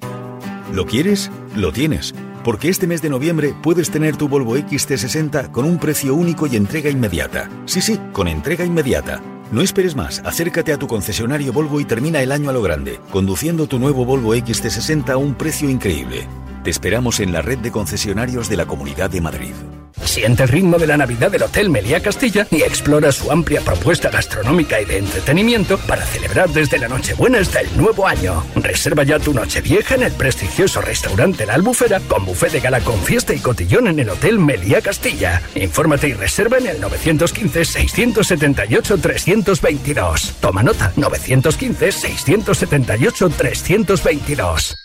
[SPEAKER 14] ¿Lo quieres? Lo tienes. Porque este mes de noviembre puedes tener tu Volvo XT60 con un precio único y entrega inmediata. Sí, sí, con entrega inmediata. No esperes más, acércate a tu concesionario Volvo y termina el año a lo grande, conduciendo tu nuevo Volvo XT60 a un precio increíble. Te esperamos en la red de concesionarios de la Comunidad de Madrid.
[SPEAKER 10] Siente el ritmo de la Navidad del Hotel Meliá Castilla y explora su amplia propuesta gastronómica y de entretenimiento para celebrar desde la Nochebuena hasta el nuevo año. Reserva ya tu Nochevieja en el prestigioso restaurante La Albufera con buffet de gala con fiesta y cotillón en el Hotel Meliá Castilla. Infórmate y reserva en el 915-678-322. Toma nota, 915-678-322.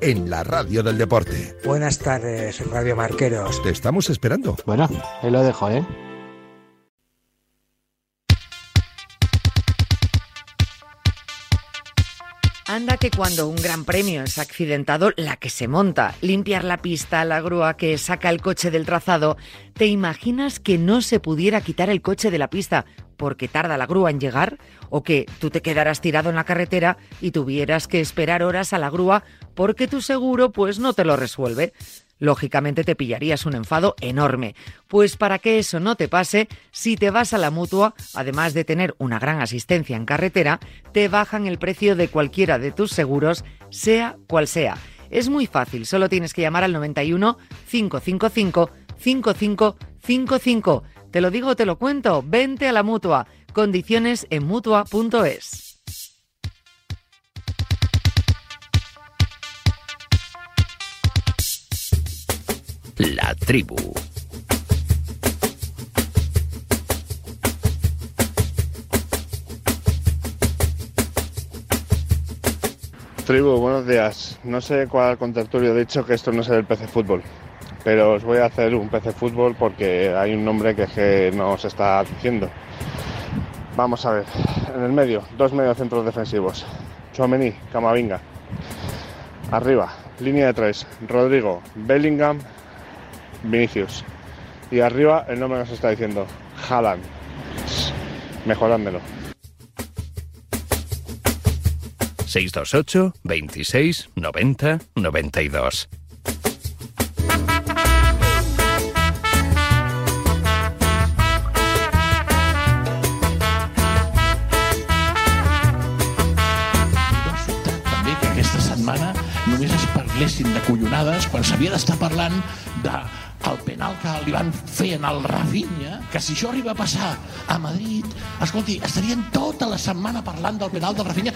[SPEAKER 15] en la radio del deporte.
[SPEAKER 16] Buenas tardes, Radio Marqueros.
[SPEAKER 15] Te estamos esperando.
[SPEAKER 17] Bueno, ahí lo dejo, ¿eh?
[SPEAKER 18] Anda que cuando un gran premio es accidentado, la que se monta, limpiar la pista, la grúa que saca el coche del trazado, ¿te imaginas que no se pudiera quitar el coche de la pista porque tarda la grúa en llegar? ¿O que tú te quedaras tirado en la carretera y tuvieras que esperar horas a la grúa porque tu seguro pues no te lo resuelve? Lógicamente te pillarías un enfado enorme. Pues para que eso no te pase, si te vas a la mutua, además de tener una gran asistencia en carretera, te bajan el precio de cualquiera de tus seguros, sea cual sea. Es muy fácil, solo tienes que llamar al 91 555 5555. Te lo digo, te lo cuento, vente a la mutua. Condiciones en mutua.es.
[SPEAKER 10] Tribu.
[SPEAKER 19] Tribu, buenos días. No sé cuál contertulio ha dicho que esto no es el PC Fútbol, pero os voy a hacer un PC Fútbol porque hay un nombre que, no se está diciendo. Vamos a ver, en el medio, dos mediocentros defensivos. Chuamení, Camavinga. Arriba, línea de tres, Rodrigo, Bellingham Vinicius. Y arriba el nombre nos está diciendo, Haaland. Mejorándolo.
[SPEAKER 10] 628 26 90 92.
[SPEAKER 17] també que aquesta setmana només es parlessin de collonades quan s'havia d'estar parlant de el penal que li van fer en el Rafinha, que si això arriba a a Madrid, escolti, estarien tota la setmana parlant del penal del Rafinha.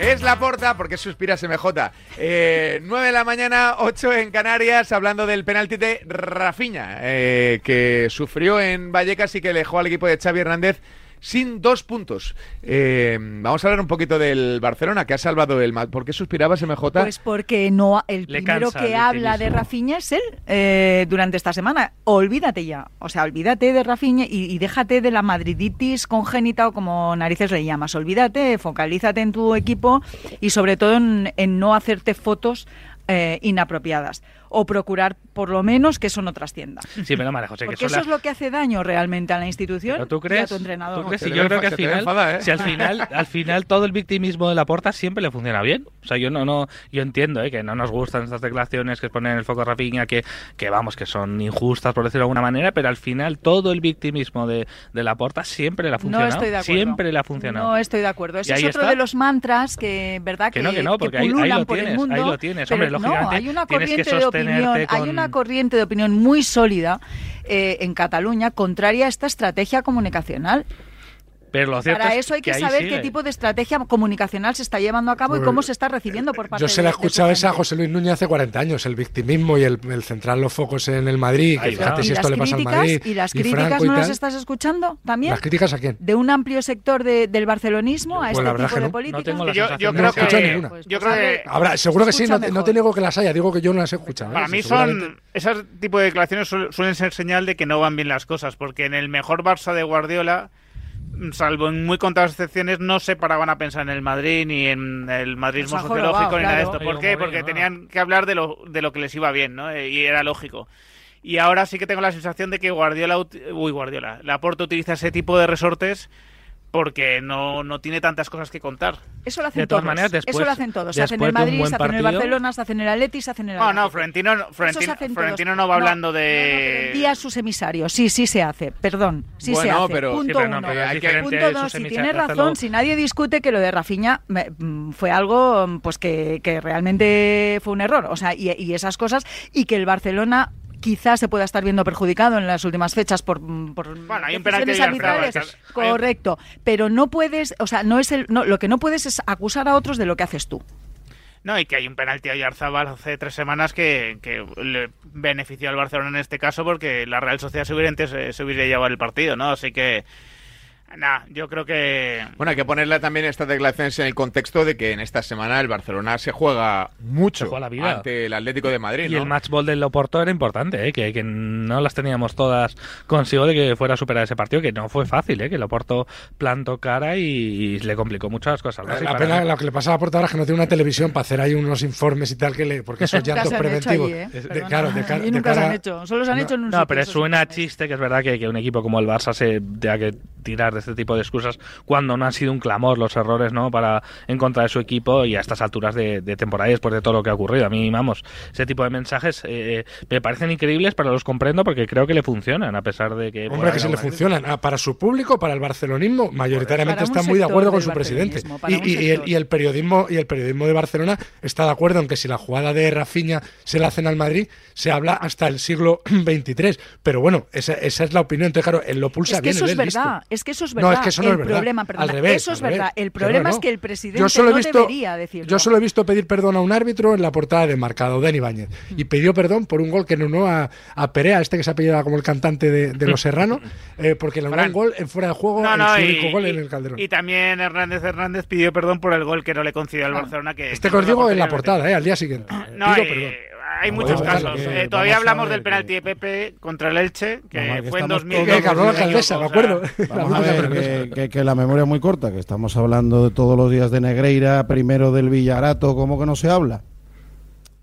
[SPEAKER 1] Es la porta, porque suspira SMJ. Eh, 9 de la mañana, 8 en Canarias, hablando del penalti de Rafiña, eh, que sufrió en Vallecas y que dejó al equipo de Xavi Hernández sin dos puntos. Eh, vamos a hablar un poquito del Barcelona, que ha salvado el... ¿Por qué suspiraba SMJ?
[SPEAKER 3] Pues porque no el
[SPEAKER 1] Le
[SPEAKER 3] primero
[SPEAKER 1] cansa
[SPEAKER 3] que
[SPEAKER 1] el
[SPEAKER 3] habla de. Rafinha es él eh, durante esta semana. Olvídate ya. O sea, olvídate de Rafinha y, y déjate de la madriditis congénita o como narices le llamas. Olvídate, focalízate en tu equipo y sobre todo en, en no hacerte fotos eh, inapropiadas. O procurar por lo menos que eso no trascienda.
[SPEAKER 7] Sí, pero María José, que
[SPEAKER 3] Porque eso es lo que hace daño realmente a la institución
[SPEAKER 7] ¿Pero tú
[SPEAKER 3] y a
[SPEAKER 7] crees?
[SPEAKER 3] tu entrenador.
[SPEAKER 7] ¿Tú crees? Sí, yo creo que al final,
[SPEAKER 1] enfada, ¿eh?
[SPEAKER 7] si al final, al final todo el victimismo de la porta siempre le funciona bien. O sea, yo no, no, yo entiendo ¿eh? que no nos gustan estas declaraciones que ponen el foco a Rafinha, que, que vamos, que son injustas por decirlo de alguna manera, pero al final todo el victimismo de, de la porta siempre le ha
[SPEAKER 3] No
[SPEAKER 7] funcionado.
[SPEAKER 3] estoy de acuerdo.
[SPEAKER 7] Siempre le ha funcionado.
[SPEAKER 3] No estoy de acuerdo. Ese es
[SPEAKER 7] ahí
[SPEAKER 3] otro
[SPEAKER 7] está.
[SPEAKER 3] de los mantras que, ¿verdad?
[SPEAKER 7] Que no, que no, porque ahí- ahí
[SPEAKER 3] pululan
[SPEAKER 7] lo
[SPEAKER 3] por el
[SPEAKER 7] tienes, ahí
[SPEAKER 3] mundo,
[SPEAKER 7] lo tienes. Hombre,
[SPEAKER 3] no,
[SPEAKER 7] lógicamente
[SPEAKER 3] hay una
[SPEAKER 7] tienes que
[SPEAKER 3] corriente de opinión, hay una corriente de opinión muy sólida eh, en Cataluña contraria a esta estrategia comunicacional.
[SPEAKER 7] Pero lo cierto
[SPEAKER 3] Para
[SPEAKER 7] es
[SPEAKER 3] eso hay que,
[SPEAKER 7] ahí
[SPEAKER 3] saber
[SPEAKER 7] sigue.
[SPEAKER 3] qué tipo de estrategia comunicacional se está llevando a cabo y
[SPEAKER 4] Pues,
[SPEAKER 3] cómo se está recibiendo por parte
[SPEAKER 4] Yo se la he
[SPEAKER 3] de- de
[SPEAKER 4] escuchado esa a. José Luis Núñez hace 40 años, el victimismo y el, el centrar los focos en el Madrid, que
[SPEAKER 7] Ahí
[SPEAKER 4] fíjate
[SPEAKER 3] ¿Y
[SPEAKER 4] si esto
[SPEAKER 3] las
[SPEAKER 4] le pasa al
[SPEAKER 3] críticas?
[SPEAKER 4] Madrid.
[SPEAKER 3] ¿Y las críticas
[SPEAKER 4] y
[SPEAKER 3] no las estás escuchando también?
[SPEAKER 4] ¿Las críticas a quién?
[SPEAKER 3] De un amplio sector de- del barcelonismo a
[SPEAKER 4] Pues
[SPEAKER 3] este tipo
[SPEAKER 4] que
[SPEAKER 3] de
[SPEAKER 4] no.
[SPEAKER 3] políticas.
[SPEAKER 7] No tengo la
[SPEAKER 6] Yo, yo
[SPEAKER 7] de-
[SPEAKER 4] No
[SPEAKER 6] creo
[SPEAKER 4] escuchado
[SPEAKER 6] que,
[SPEAKER 4] ninguna.
[SPEAKER 3] Pues-
[SPEAKER 6] yo
[SPEAKER 3] pues
[SPEAKER 6] creo que
[SPEAKER 4] Habrá, seguro que sí, no, te- no te digo que las haya, digo que yo no las he escuchado. ¿eh?
[SPEAKER 6] Para
[SPEAKER 4] Sí,
[SPEAKER 6] mí son ese tipo de declaraciones suel- suelen ser señal de que no van bien las cosas, porque en el mejor Barça de Guardiola, salvo en muy contadas excepciones, no se paraban a pensar en el Madrid ni en el madridismo
[SPEAKER 3] Pues
[SPEAKER 6] sociológico ni nada de esto. ¿Por qué? Porque tenían que hablar de lo, de lo que les iba bien, ¿no? Eh, Y era lógico. Y ahora sí que tengo la sensación de que Guardiola, uy, Guardiola, Laporte utiliza ese tipo de resortes porque no, no tiene tantas cosas que contar.
[SPEAKER 3] Eso lo hacen
[SPEAKER 7] De todas
[SPEAKER 3] todos.
[SPEAKER 7] maneras, después-
[SPEAKER 3] Eso lo hacen todos. Se hacen en el Madrid, se hacen en el Barcelona, se hacen en el Atleti, se hacen en el
[SPEAKER 6] No, no. Florentino, Florentino, no va hablando
[SPEAKER 3] No, no,
[SPEAKER 6] de...
[SPEAKER 3] envía a sus emisarios. Sí, sí se hace. Perdón, sí se hace.
[SPEAKER 1] pero-
[SPEAKER 3] Punto
[SPEAKER 7] Sí, pero no,
[SPEAKER 3] uno.
[SPEAKER 7] pero
[SPEAKER 1] Hay que-
[SPEAKER 3] Punto dos, si tienes razón, si nadie discute que lo de Rafiña me- mm, fue algo pues que, que realmente fue un error. O sea, y, y esas cosas, y que el Barcelona quizás se pueda estar viendo perjudicado en las últimas fechas por, mm, por
[SPEAKER 6] Bueno, hay un penalti
[SPEAKER 3] arbitrales.
[SPEAKER 6] Un-
[SPEAKER 3] Correcto, pero no puedes, o sea, no es el, no, lo que no puedes es acusar a otros de lo que haces tú.
[SPEAKER 6] No, y que hay un penalti a Oyarzabal hace tres semanas que, que le benefició al Barcelona en este caso porque la Real Sociedad se hubiera, se hubiera llevado el partido, ¿no? Así que, nada, yo creo que...
[SPEAKER 1] Bueno, hay que ponerle también estas declaraciones en el contexto de que en esta semana el Barcelona se juega mucho
[SPEAKER 7] Se juega la vida.
[SPEAKER 1] ante el Atlético de Madrid,
[SPEAKER 7] Y
[SPEAKER 1] ¿no?
[SPEAKER 7] el match ball del Loporto era importante, ¿eh? que, que no las teníamos todas consigo de que fuera a superar ese partido, que no fue fácil, ¿eh? que el Loporto plantó cara y, y le complicó mucho las cosas.
[SPEAKER 4] La pena lo que le pasa a la portadora es que no tiene una televisión para hacer ahí unos informes y tal, que le, porque esos *laughs*
[SPEAKER 3] Nunca
[SPEAKER 4] llantos preventivos.
[SPEAKER 3] allí, ¿eh?
[SPEAKER 4] de- claro, de,
[SPEAKER 3] Y nunca se han hecho. Solo se han hecho en un
[SPEAKER 7] No,
[SPEAKER 3] sitio,
[SPEAKER 7] pero suena chiste que es verdad que, que un equipo como el Barça se tenga que tirar de este tipo de excusas cuando no han sido un clamor los errores no para en contra de su equipo y a estas alturas de, de temporada y después de todo lo que ha ocurrido. A mí, vamos, ese tipo de mensajes eh, me parecen increíbles, pero los comprendo porque creo que le funcionan, a pesar de que...
[SPEAKER 4] Hombre, que se le
[SPEAKER 7] Madrid-
[SPEAKER 4] funcionan. Ah, para su público, para el barcelonismo, mayoritariamente está muy de acuerdo con su presidente. Y,
[SPEAKER 3] un
[SPEAKER 4] y- y el,
[SPEAKER 3] sector.
[SPEAKER 4] y el periodismo y el periodismo de Barcelona está de acuerdo en que si la jugada de Rafinha se la hacen al Madrid, se habla hasta el siglo XXIII. Pero bueno, esa, esa es la opinión. Entonces, claro, él lo pulsa
[SPEAKER 3] Es que
[SPEAKER 4] bien.
[SPEAKER 3] eso es
[SPEAKER 4] listo.
[SPEAKER 3] verdad, es que eso es
[SPEAKER 4] No,
[SPEAKER 3] verdad.
[SPEAKER 4] es que eso no
[SPEAKER 3] el
[SPEAKER 4] es verdad.
[SPEAKER 3] problema, perdona,
[SPEAKER 4] Al revés,
[SPEAKER 3] eso es
[SPEAKER 4] al revés.
[SPEAKER 3] verdad. El problema
[SPEAKER 4] no.
[SPEAKER 3] es que el presidente
[SPEAKER 4] Yo solo he
[SPEAKER 3] no
[SPEAKER 4] visto,
[SPEAKER 3] debería decirlo.
[SPEAKER 4] Yo solo he visto pedir perdón a un árbitro en la portada de Marcado, Dani Ibáñez. Y pidió perdón por un gol que no a, a Perea, este que se apellida como el cantante de, de Los Serrano, *laughs* eh, porque le anuló un gol en fuera de juego,
[SPEAKER 6] No,
[SPEAKER 4] en
[SPEAKER 6] no,
[SPEAKER 4] su
[SPEAKER 6] y,
[SPEAKER 4] único gol en el Calderón.
[SPEAKER 6] y también Hernández Hernández pidió perdón por el gol que no le concedió al Barcelona. Que,
[SPEAKER 4] este
[SPEAKER 6] que
[SPEAKER 4] os digo en la portada, eh, al día siguiente.
[SPEAKER 6] No,
[SPEAKER 4] Pido
[SPEAKER 6] hay,
[SPEAKER 4] perdón.
[SPEAKER 6] Hay muchos casos. Eh, todavía hablamos del penalti de Pepe contra el Elche, que fue en
[SPEAKER 8] estamos
[SPEAKER 6] 2000.
[SPEAKER 8] todos
[SPEAKER 4] Que la alcaldesa, me acuerdo.
[SPEAKER 8] Que, la memoria es muy corta, que estamos hablando de todos los días de Negreira, primero del Villarato, ¿cómo que no se habla?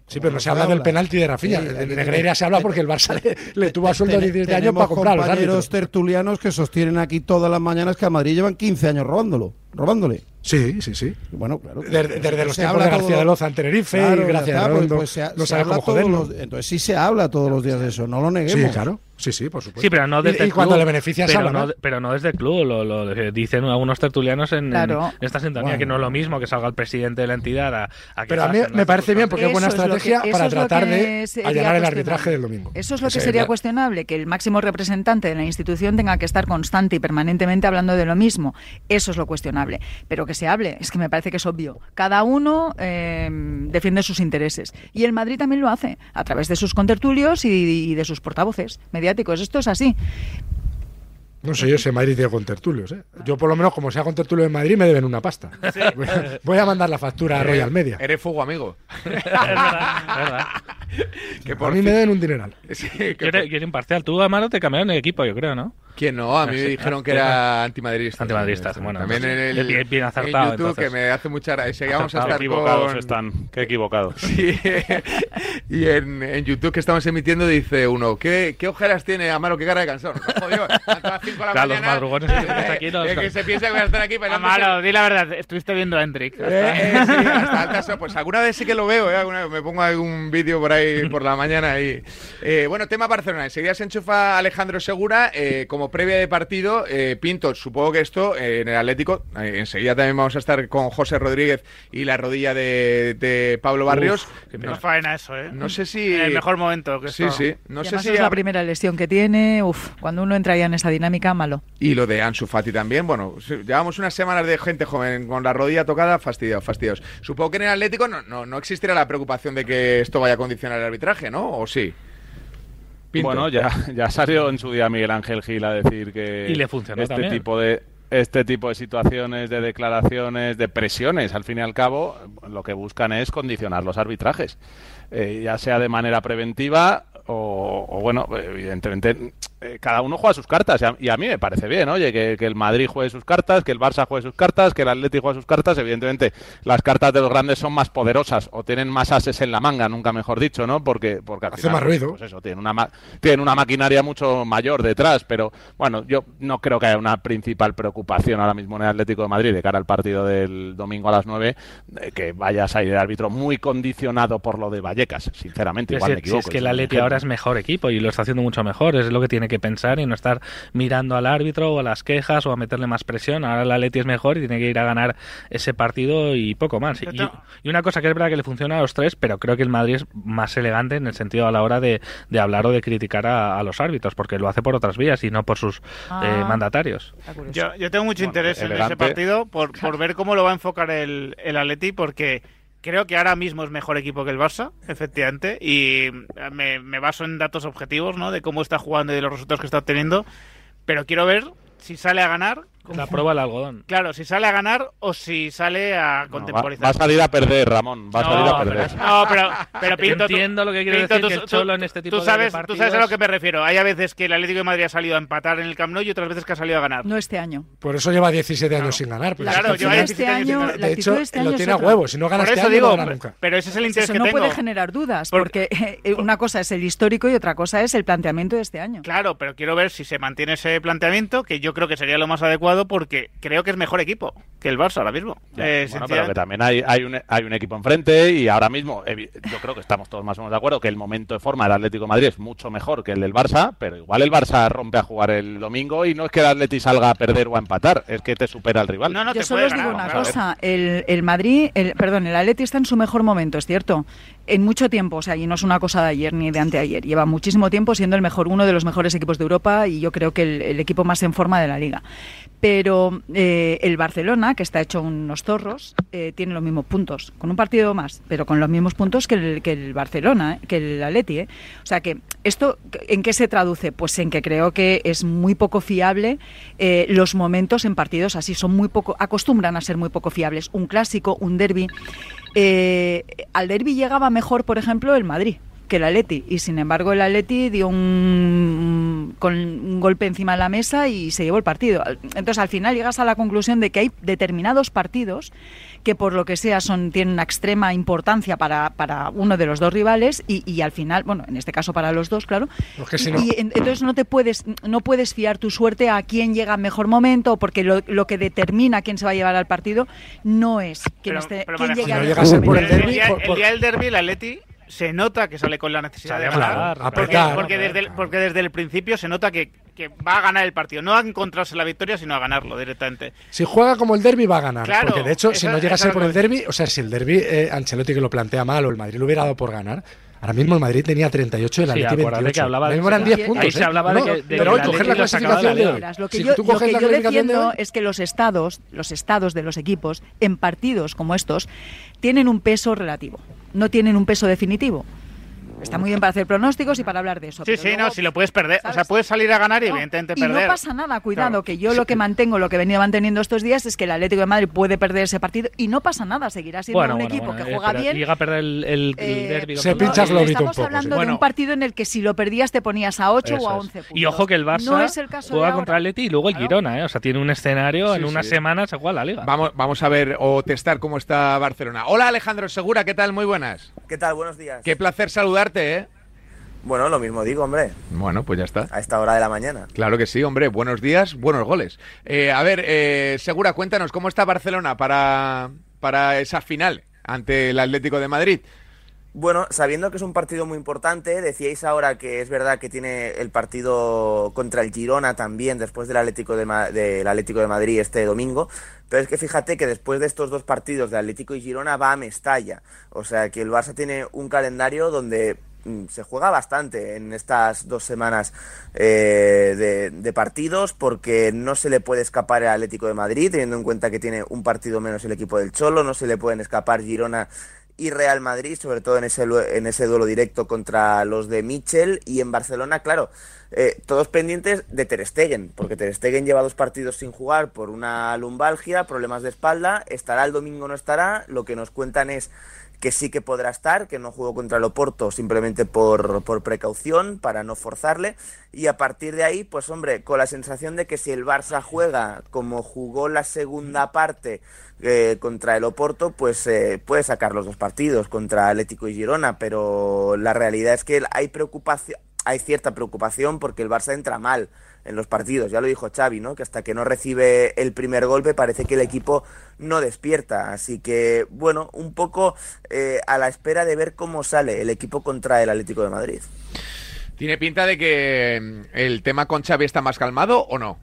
[SPEAKER 4] Sí, pero no se habla del penalti de Rafinha. de Negreira se habla porque el Barça le, tuvo a sueldo de 17 años para comprar los árbitros.
[SPEAKER 8] tertulianos que sostienen aquí todas las mañanas que a Madrid llevan 15 años robándolo, robándole.
[SPEAKER 4] Sí, sí, sí.
[SPEAKER 8] Bueno, claro.
[SPEAKER 4] Desde, los tiempos de García de Loza en Tenerife y Gracias a Rondo,
[SPEAKER 8] pues no sabe cómo joderlo. entonces sí se habla todos los días de eso, no lo neguemos.
[SPEAKER 4] Sí, claro. Sí, sí, por supuesto.
[SPEAKER 7] Sí, pero no desde
[SPEAKER 4] y, cuando le beneficia
[SPEAKER 7] pero, no, pero no desde el club, lo, lo, dicen algunos tertulianos en, esta sintonía, que no es lo mismo que salga el presidente de la entidad a, a
[SPEAKER 4] Pero a mí me parece bien porque es buena estrategia para tratar de allanar el arbitraje del domingo.
[SPEAKER 3] Eso es lo que sería cuestionable, que el máximo representante de la institución tenga que estar constante y permanentemente hablando de lo mismo. Eso es lo cuestionable. Pero que se hable, es que me parece que es obvio. Cada uno eh, defiende sus intereses. Y el Madrid también lo hace, a través de sus contertulios y, de sus portavoces esto es así.
[SPEAKER 4] No sé yo si Madrid tiene contertulios. ¿eh? Yo, por lo menos, como sea contertulio en Madrid, me deben una pasta. Voy, a, mandar la factura a Royal Media.
[SPEAKER 1] Eres fuego amigo. *laughs*
[SPEAKER 4] Que por, mí me den un dineral. *laughs*
[SPEAKER 7] Sí, que imparcial. Tú, Amaro, te cambiaron el equipo, yo creo, ¿no?
[SPEAKER 1] ¿Quién no? A mí me dijeron que era antimadridista.
[SPEAKER 7] Antimadridista, bueno. También en
[SPEAKER 1] el
[SPEAKER 7] bien, acertado,
[SPEAKER 1] en YouTube, que me hace mucha gracia. Seguimos a estar
[SPEAKER 2] equivocados están, qué equivocados. *laughs*
[SPEAKER 1] Sí. y en, en, YouTube que estamos emitiendo dice uno, ¿qué, qué ojeras tiene Amaro? ¿Qué cara de cansón? A las 5 de la claro, mañana.
[SPEAKER 7] los madrugones que aquí no,
[SPEAKER 1] que se piensa que voy a estar aquí
[SPEAKER 6] Amaro, di la verdad, estuviste viendo a Hendrik.
[SPEAKER 1] Eh, eh, sí, hasta altas Pues alguna vez sí que lo veo, ¿eh? Alguna vez me pongo algún vídeo por ahí por la mañana y... Eh, bueno, tema Barcelona. Enseguida se enchufa Alejandro Segura eh, como previa de partido. Eh, Pinto, supongo que esto en el Atlético, enseguida también vamos a estar con José Rodríguez y la rodilla de, Pablo Barrios.
[SPEAKER 6] no faena eso, ¿eh?
[SPEAKER 1] No sé si...
[SPEAKER 6] En el mejor momento que
[SPEAKER 1] Sí, sí. No sé si...
[SPEAKER 3] es la primera lesión que tiene. Uf, cuando uno entra ya en esa dinámica, malo.
[SPEAKER 1] Y lo de Ansu Fati también. Bueno, llevamos unas semanas de gente joven con la rodilla tocada, fastidiados, fastidiados. Supongo que en el Atlético no, no, no existirá la preocupación de que esto vaya a condicionar el arbitraje, ¿no? ¿O sí?
[SPEAKER 2] Bueno, ya, ya salió en su día Miguel Ángel Gil a decir que
[SPEAKER 7] y le funcionó
[SPEAKER 2] este tipo de este tipo de situaciones, de declaraciones, de presiones, al fin y al cabo, lo que buscan es condicionar los arbitrajes, eh, ya sea de manera preventiva o, bueno, evidentemente eh, cada uno juega sus cartas y a, mí me parece bien, oye, que, el Madrid juegue sus cartas, que el Barça juegue sus cartas, que el Atlético juegue sus cartas, evidentemente las cartas de los grandes son más poderosas o tienen más ases en la manga, nunca mejor dicho, ¿no? Porque, porque
[SPEAKER 4] hace más ruido.
[SPEAKER 2] Pues eso, tienen una, tienen una maquinaria mucho mayor detrás, pero bueno, yo no creo que haya una principal preocupación ahora mismo en el Atlético de Madrid de cara al partido del domingo a las 9, que vaya a salir el árbitro muy condicionado por lo de Vallecas, sinceramente, igual me equivoco.
[SPEAKER 7] es que el Atlético ahora es mejor equipo y lo está haciendo mucho mejor, es lo que tiene que pensar y no estar mirando al árbitro o a las quejas o a meterle más presión. Ahora el Atleti es mejor y tiene que ir a ganar ese partido y poco más. Y, y, una cosa que es verdad que le funciona a los tres, pero creo que el Madrid es más elegante en el sentido a la hora de, hablar o de criticar a, los árbitros, porque lo hace por otras vías y no por sus ah. eh, mandatarios.
[SPEAKER 6] Yo, yo, tengo mucho interés en ese partido por, por ver cómo lo va a enfocar el, el Atleti, porque Creo que ahora mismo es mejor equipo que el Barça, efectivamente, y me, me, baso en datos objetivos, ¿no? De cómo está jugando y de los resultados que está obteniendo. Pero quiero ver si sale a ganar
[SPEAKER 7] la prueba del algodón.
[SPEAKER 6] Claro, si sale a ganar o si sale a contemporizar.
[SPEAKER 2] va, a salir a perder, Ramón. Va a salir a perder.
[SPEAKER 6] no, pero, pero Pinto,
[SPEAKER 7] entiendo lo que quiere decir que Cholo en este tipo
[SPEAKER 6] tú sabes,
[SPEAKER 7] de
[SPEAKER 6] Tú sabes a lo que me refiero. Hay a veces que el Atlético de Madrid ha salido a empatar en el Camp Nou y otras veces que ha salido a ganar.
[SPEAKER 3] No este año.
[SPEAKER 4] Por eso lleva 17 años sin ganar.
[SPEAKER 3] claro, lleva 17 este años sin ganar.
[SPEAKER 4] De hecho,
[SPEAKER 3] este
[SPEAKER 4] lo tiene a huevo. Si no gana este
[SPEAKER 6] eso
[SPEAKER 4] año,
[SPEAKER 6] digo,
[SPEAKER 4] no gana nunca.
[SPEAKER 6] Pero ese es el interés
[SPEAKER 3] eso
[SPEAKER 6] que
[SPEAKER 3] no
[SPEAKER 6] tengo.
[SPEAKER 3] puede generar dudas, porque eh, una cosa es el histórico y otra cosa es el planteamiento de este año.
[SPEAKER 6] Claro, pero quiero ver si se mantiene ese planteamiento, que yo creo que sería lo más adecuado porque creo que es mejor equipo que el Barça ahora mismo.
[SPEAKER 2] Eh, pero que también hay, hay, un, hay un equipo enfrente y ahora mismo yo creo que estamos todos más o menos de acuerdo que el momento de forma del Atlético de Madrid es mucho mejor que el del Barça, pero igual el Barça rompe a jugar el domingo y no es que el Atlético salga a perder o a empatar, es que te supera el rival.
[SPEAKER 6] No, no,
[SPEAKER 3] yo
[SPEAKER 6] te
[SPEAKER 3] solo os digo una cosa, el, el Madrid, el, perdón, el Atlético está en su mejor momento, es cierto, en mucho tiempo, o sea, y no es una cosa de ayer ni de anteayer, lleva muchísimo tiempo siendo el mejor, uno de los mejores equipos de Europa y yo creo que el, el equipo más en forma de la liga. Pero eh, el Barcelona, que está hecho unos zorros, eh, tiene los mismos puntos, con un partido más, pero con los mismos puntos que el, que el Barcelona, eh, que el Atleti. O sea que, ¿esto en qué se traduce? Pues en que creo que es muy poco fiable los momentos en partidos así, son muy poco, acostumbran a ser muy poco fiables. Un clásico, un derby. al derby llegaba mejor, por ejemplo, el Madrid que el Atleti y sin embargo el Atleti dio un, con un golpe encima de la mesa y se llevó el partido. Entonces al final llegas a la conclusión de que hay determinados partidos que por lo que sea son tienen una extrema importancia para, para uno de los dos rivales y, al final, bueno, en este caso para los dos, claro. y, entonces no te puedes no puedes fiar tu suerte a quién llega en mejor momento porque lo, lo que determina quién se va a llevar al partido no es quién, esté, quién llega
[SPEAKER 6] el, día del derby, el Atleti se nota que sale con la necesidad de ganar. porque, desde el, porque desde el principio se nota que, va a ganar el partido. No a encontrarse la victoria, sino a ganarlo directamente.
[SPEAKER 4] Si juega como el derby, va a ganar. porque de hecho, si no llega a ser por el derby, o sea, si el derby, eh, Ancelotti que lo plantea mal o el Madrid lo hubiera dado por ganar, Ahora mismo el Madrid tenía 38 y el Atleti 28.
[SPEAKER 7] Que hablaba de,
[SPEAKER 4] eran 10 puntos. Ahí
[SPEAKER 7] se ¿eh? hablaba de que,
[SPEAKER 4] pero hoy coger la clasificación de hoy.
[SPEAKER 3] Lo que yo, lo que yo defiendo es que los estados, los estados de los equipos en partidos como estos tienen un peso relativo, no tienen un peso definitivo. Está muy bien para hacer pronósticos y para hablar de eso.
[SPEAKER 6] Sí, sí, no, si lo puedes perder. O sea, puedes salir a ganar y evidentemente perder.
[SPEAKER 3] Y no pasa nada, cuidado, que yo lo que mantengo, lo que he venido manteniendo estos días es que el Atlético de Madrid puede perder ese partido y no pasa nada, seguirá siendo un equipo que eh, juega bien.
[SPEAKER 7] Llega a perder el, el,
[SPEAKER 4] eh, derby. Se pincha no,
[SPEAKER 3] Estamos hablando de un partido en el que si lo perdías te ponías a 8 o a 11 puntos.
[SPEAKER 7] Y ojo que el Barça juega contra el Atleti y luego el Girona, ¿eh? O sea, tiene un escenario, en unas semanas se juega la Liga.
[SPEAKER 1] Vamos, vamos a ver o testar cómo está Barcelona. Hola Alejandro Segura, ¿qué tal? Muy buenas.
[SPEAKER 20] ¿Qué tal? Buenos días.
[SPEAKER 1] Qué placer ¿eh?
[SPEAKER 20] Bueno, lo mismo digo, hombre.
[SPEAKER 1] Bueno, pues ya está.
[SPEAKER 20] A esta hora de la mañana.
[SPEAKER 1] Claro que sí, hombre. Buenos días, buenos goles. Eh, a ver, eh, Segura, cuéntanos, ¿cómo está Barcelona para, para esa final ante el Atlético de Madrid?
[SPEAKER 20] Bueno, sabiendo que es un partido muy importante, decíais ahora que es verdad que tiene el partido contra el Girona también después del Atlético de, del Atlético de Madrid este domingo, pero es que fíjate que después de estos dos partidos de Atlético y Girona va a Mestalla, o sea que el Barça tiene un calendario donde Mm, se juega bastante en estas dos semanas eh, de, partidos porque no se le puede escapar el Atlético de Madrid, teniendo en cuenta que tiene un partido menos el equipo del Cholo, no se le pueden escapar Girona y Real Madrid, sobre todo en ese, en ese duelo directo contra los de Michel y en Barcelona, claro, eh, todos pendientes de Ter Stegen, porque Ter Stegen lleva dos partidos sin jugar por una lumbalgia, problemas de espalda, estará el domingo, no estará, lo que nos cuentan es que sí que podrá estar, que no jugó contra el Oporto simplemente por, por, precaución, para no forzarle. Y a partir de ahí, pues hombre, con la sensación de que si el Barça juega como jugó la segunda parte eh, contra el Oporto, pues eh, puede sacar los dos partidos contra Atlético y Girona. Pero la realidad es que hay preocupación, hay cierta preocupación porque el Barça entra mal en los partidos. Ya lo dijo Xavi, ¿no? Que hasta que no recibe el primer golpe parece que el equipo no despierta. Así que, bueno, un poco eh, a la espera de ver cómo sale el equipo contra el Atlético de Madrid.
[SPEAKER 1] ¿Tiene pinta de que el tema con Xavi está más calmado o no?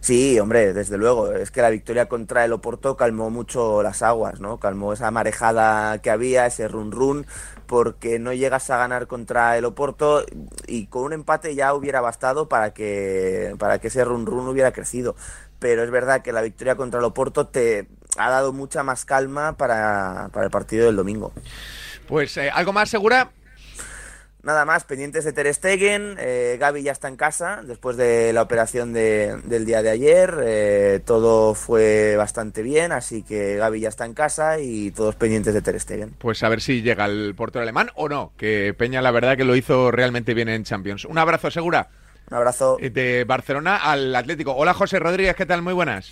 [SPEAKER 20] Sí, hombre, desde luego. Es que la victoria contra el Oporto calmó mucho las aguas, ¿no? Calmó esa marejada que había, ese run run, porque no llegas a ganar contra el Oporto y con un empate ya hubiera bastado para que, para que ese run run hubiera crecido. Pero es verdad que la victoria contra el Oporto te ha dado mucha más calma para, para el partido del domingo.
[SPEAKER 1] Pues eh, algo más segura
[SPEAKER 20] Nada más, pendientes de Ter Stegen. Eh, Gaby ya está en casa después de la operación del día de ayer. Eh, todo fue bastante bien, así que Gaby ya está en casa y todos pendientes de Ter Stegen.
[SPEAKER 1] Pues a ver si llega el portero alemán o no, que Peña la verdad que lo hizo realmente bien en Champions. Un abrazo, Segura.
[SPEAKER 20] Un abrazo.
[SPEAKER 1] De Barcelona al Atlético. Hola, José Rodríguez, ¿qué tal? Muy buenas.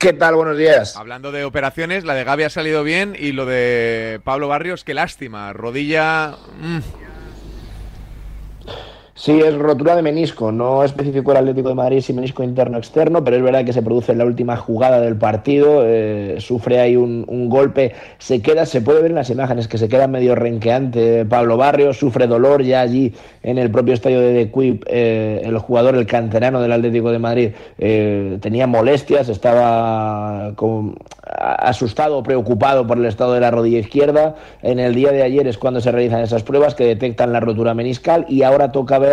[SPEAKER 21] ¿Qué tal? Buenos días.
[SPEAKER 1] Hablando de operaciones, la de Gaby ha salido bien y lo de Pablo Barrios, qué lástima. Rodilla. Mm,
[SPEAKER 21] Sí, es rotura de menisco. No especificó el Atlético de Madrid si menisco interno o externo, pero es verdad que se produce en la última jugada del partido. Eh, sufre ahí un, golpe, se queda, se puede ver en las imágenes que se queda medio renqueante Pablo Barrio, sufre dolor ya allí en el propio estadio de Dequip. Eh, el jugador, el canterano del Atlético de Madrid, eh, tenía molestias, estaba asustado, preocupado por el estado de la rodilla izquierda. En el día de ayer es cuando se realizan esas pruebas que detectan la rotura meniscal y ahora toca ver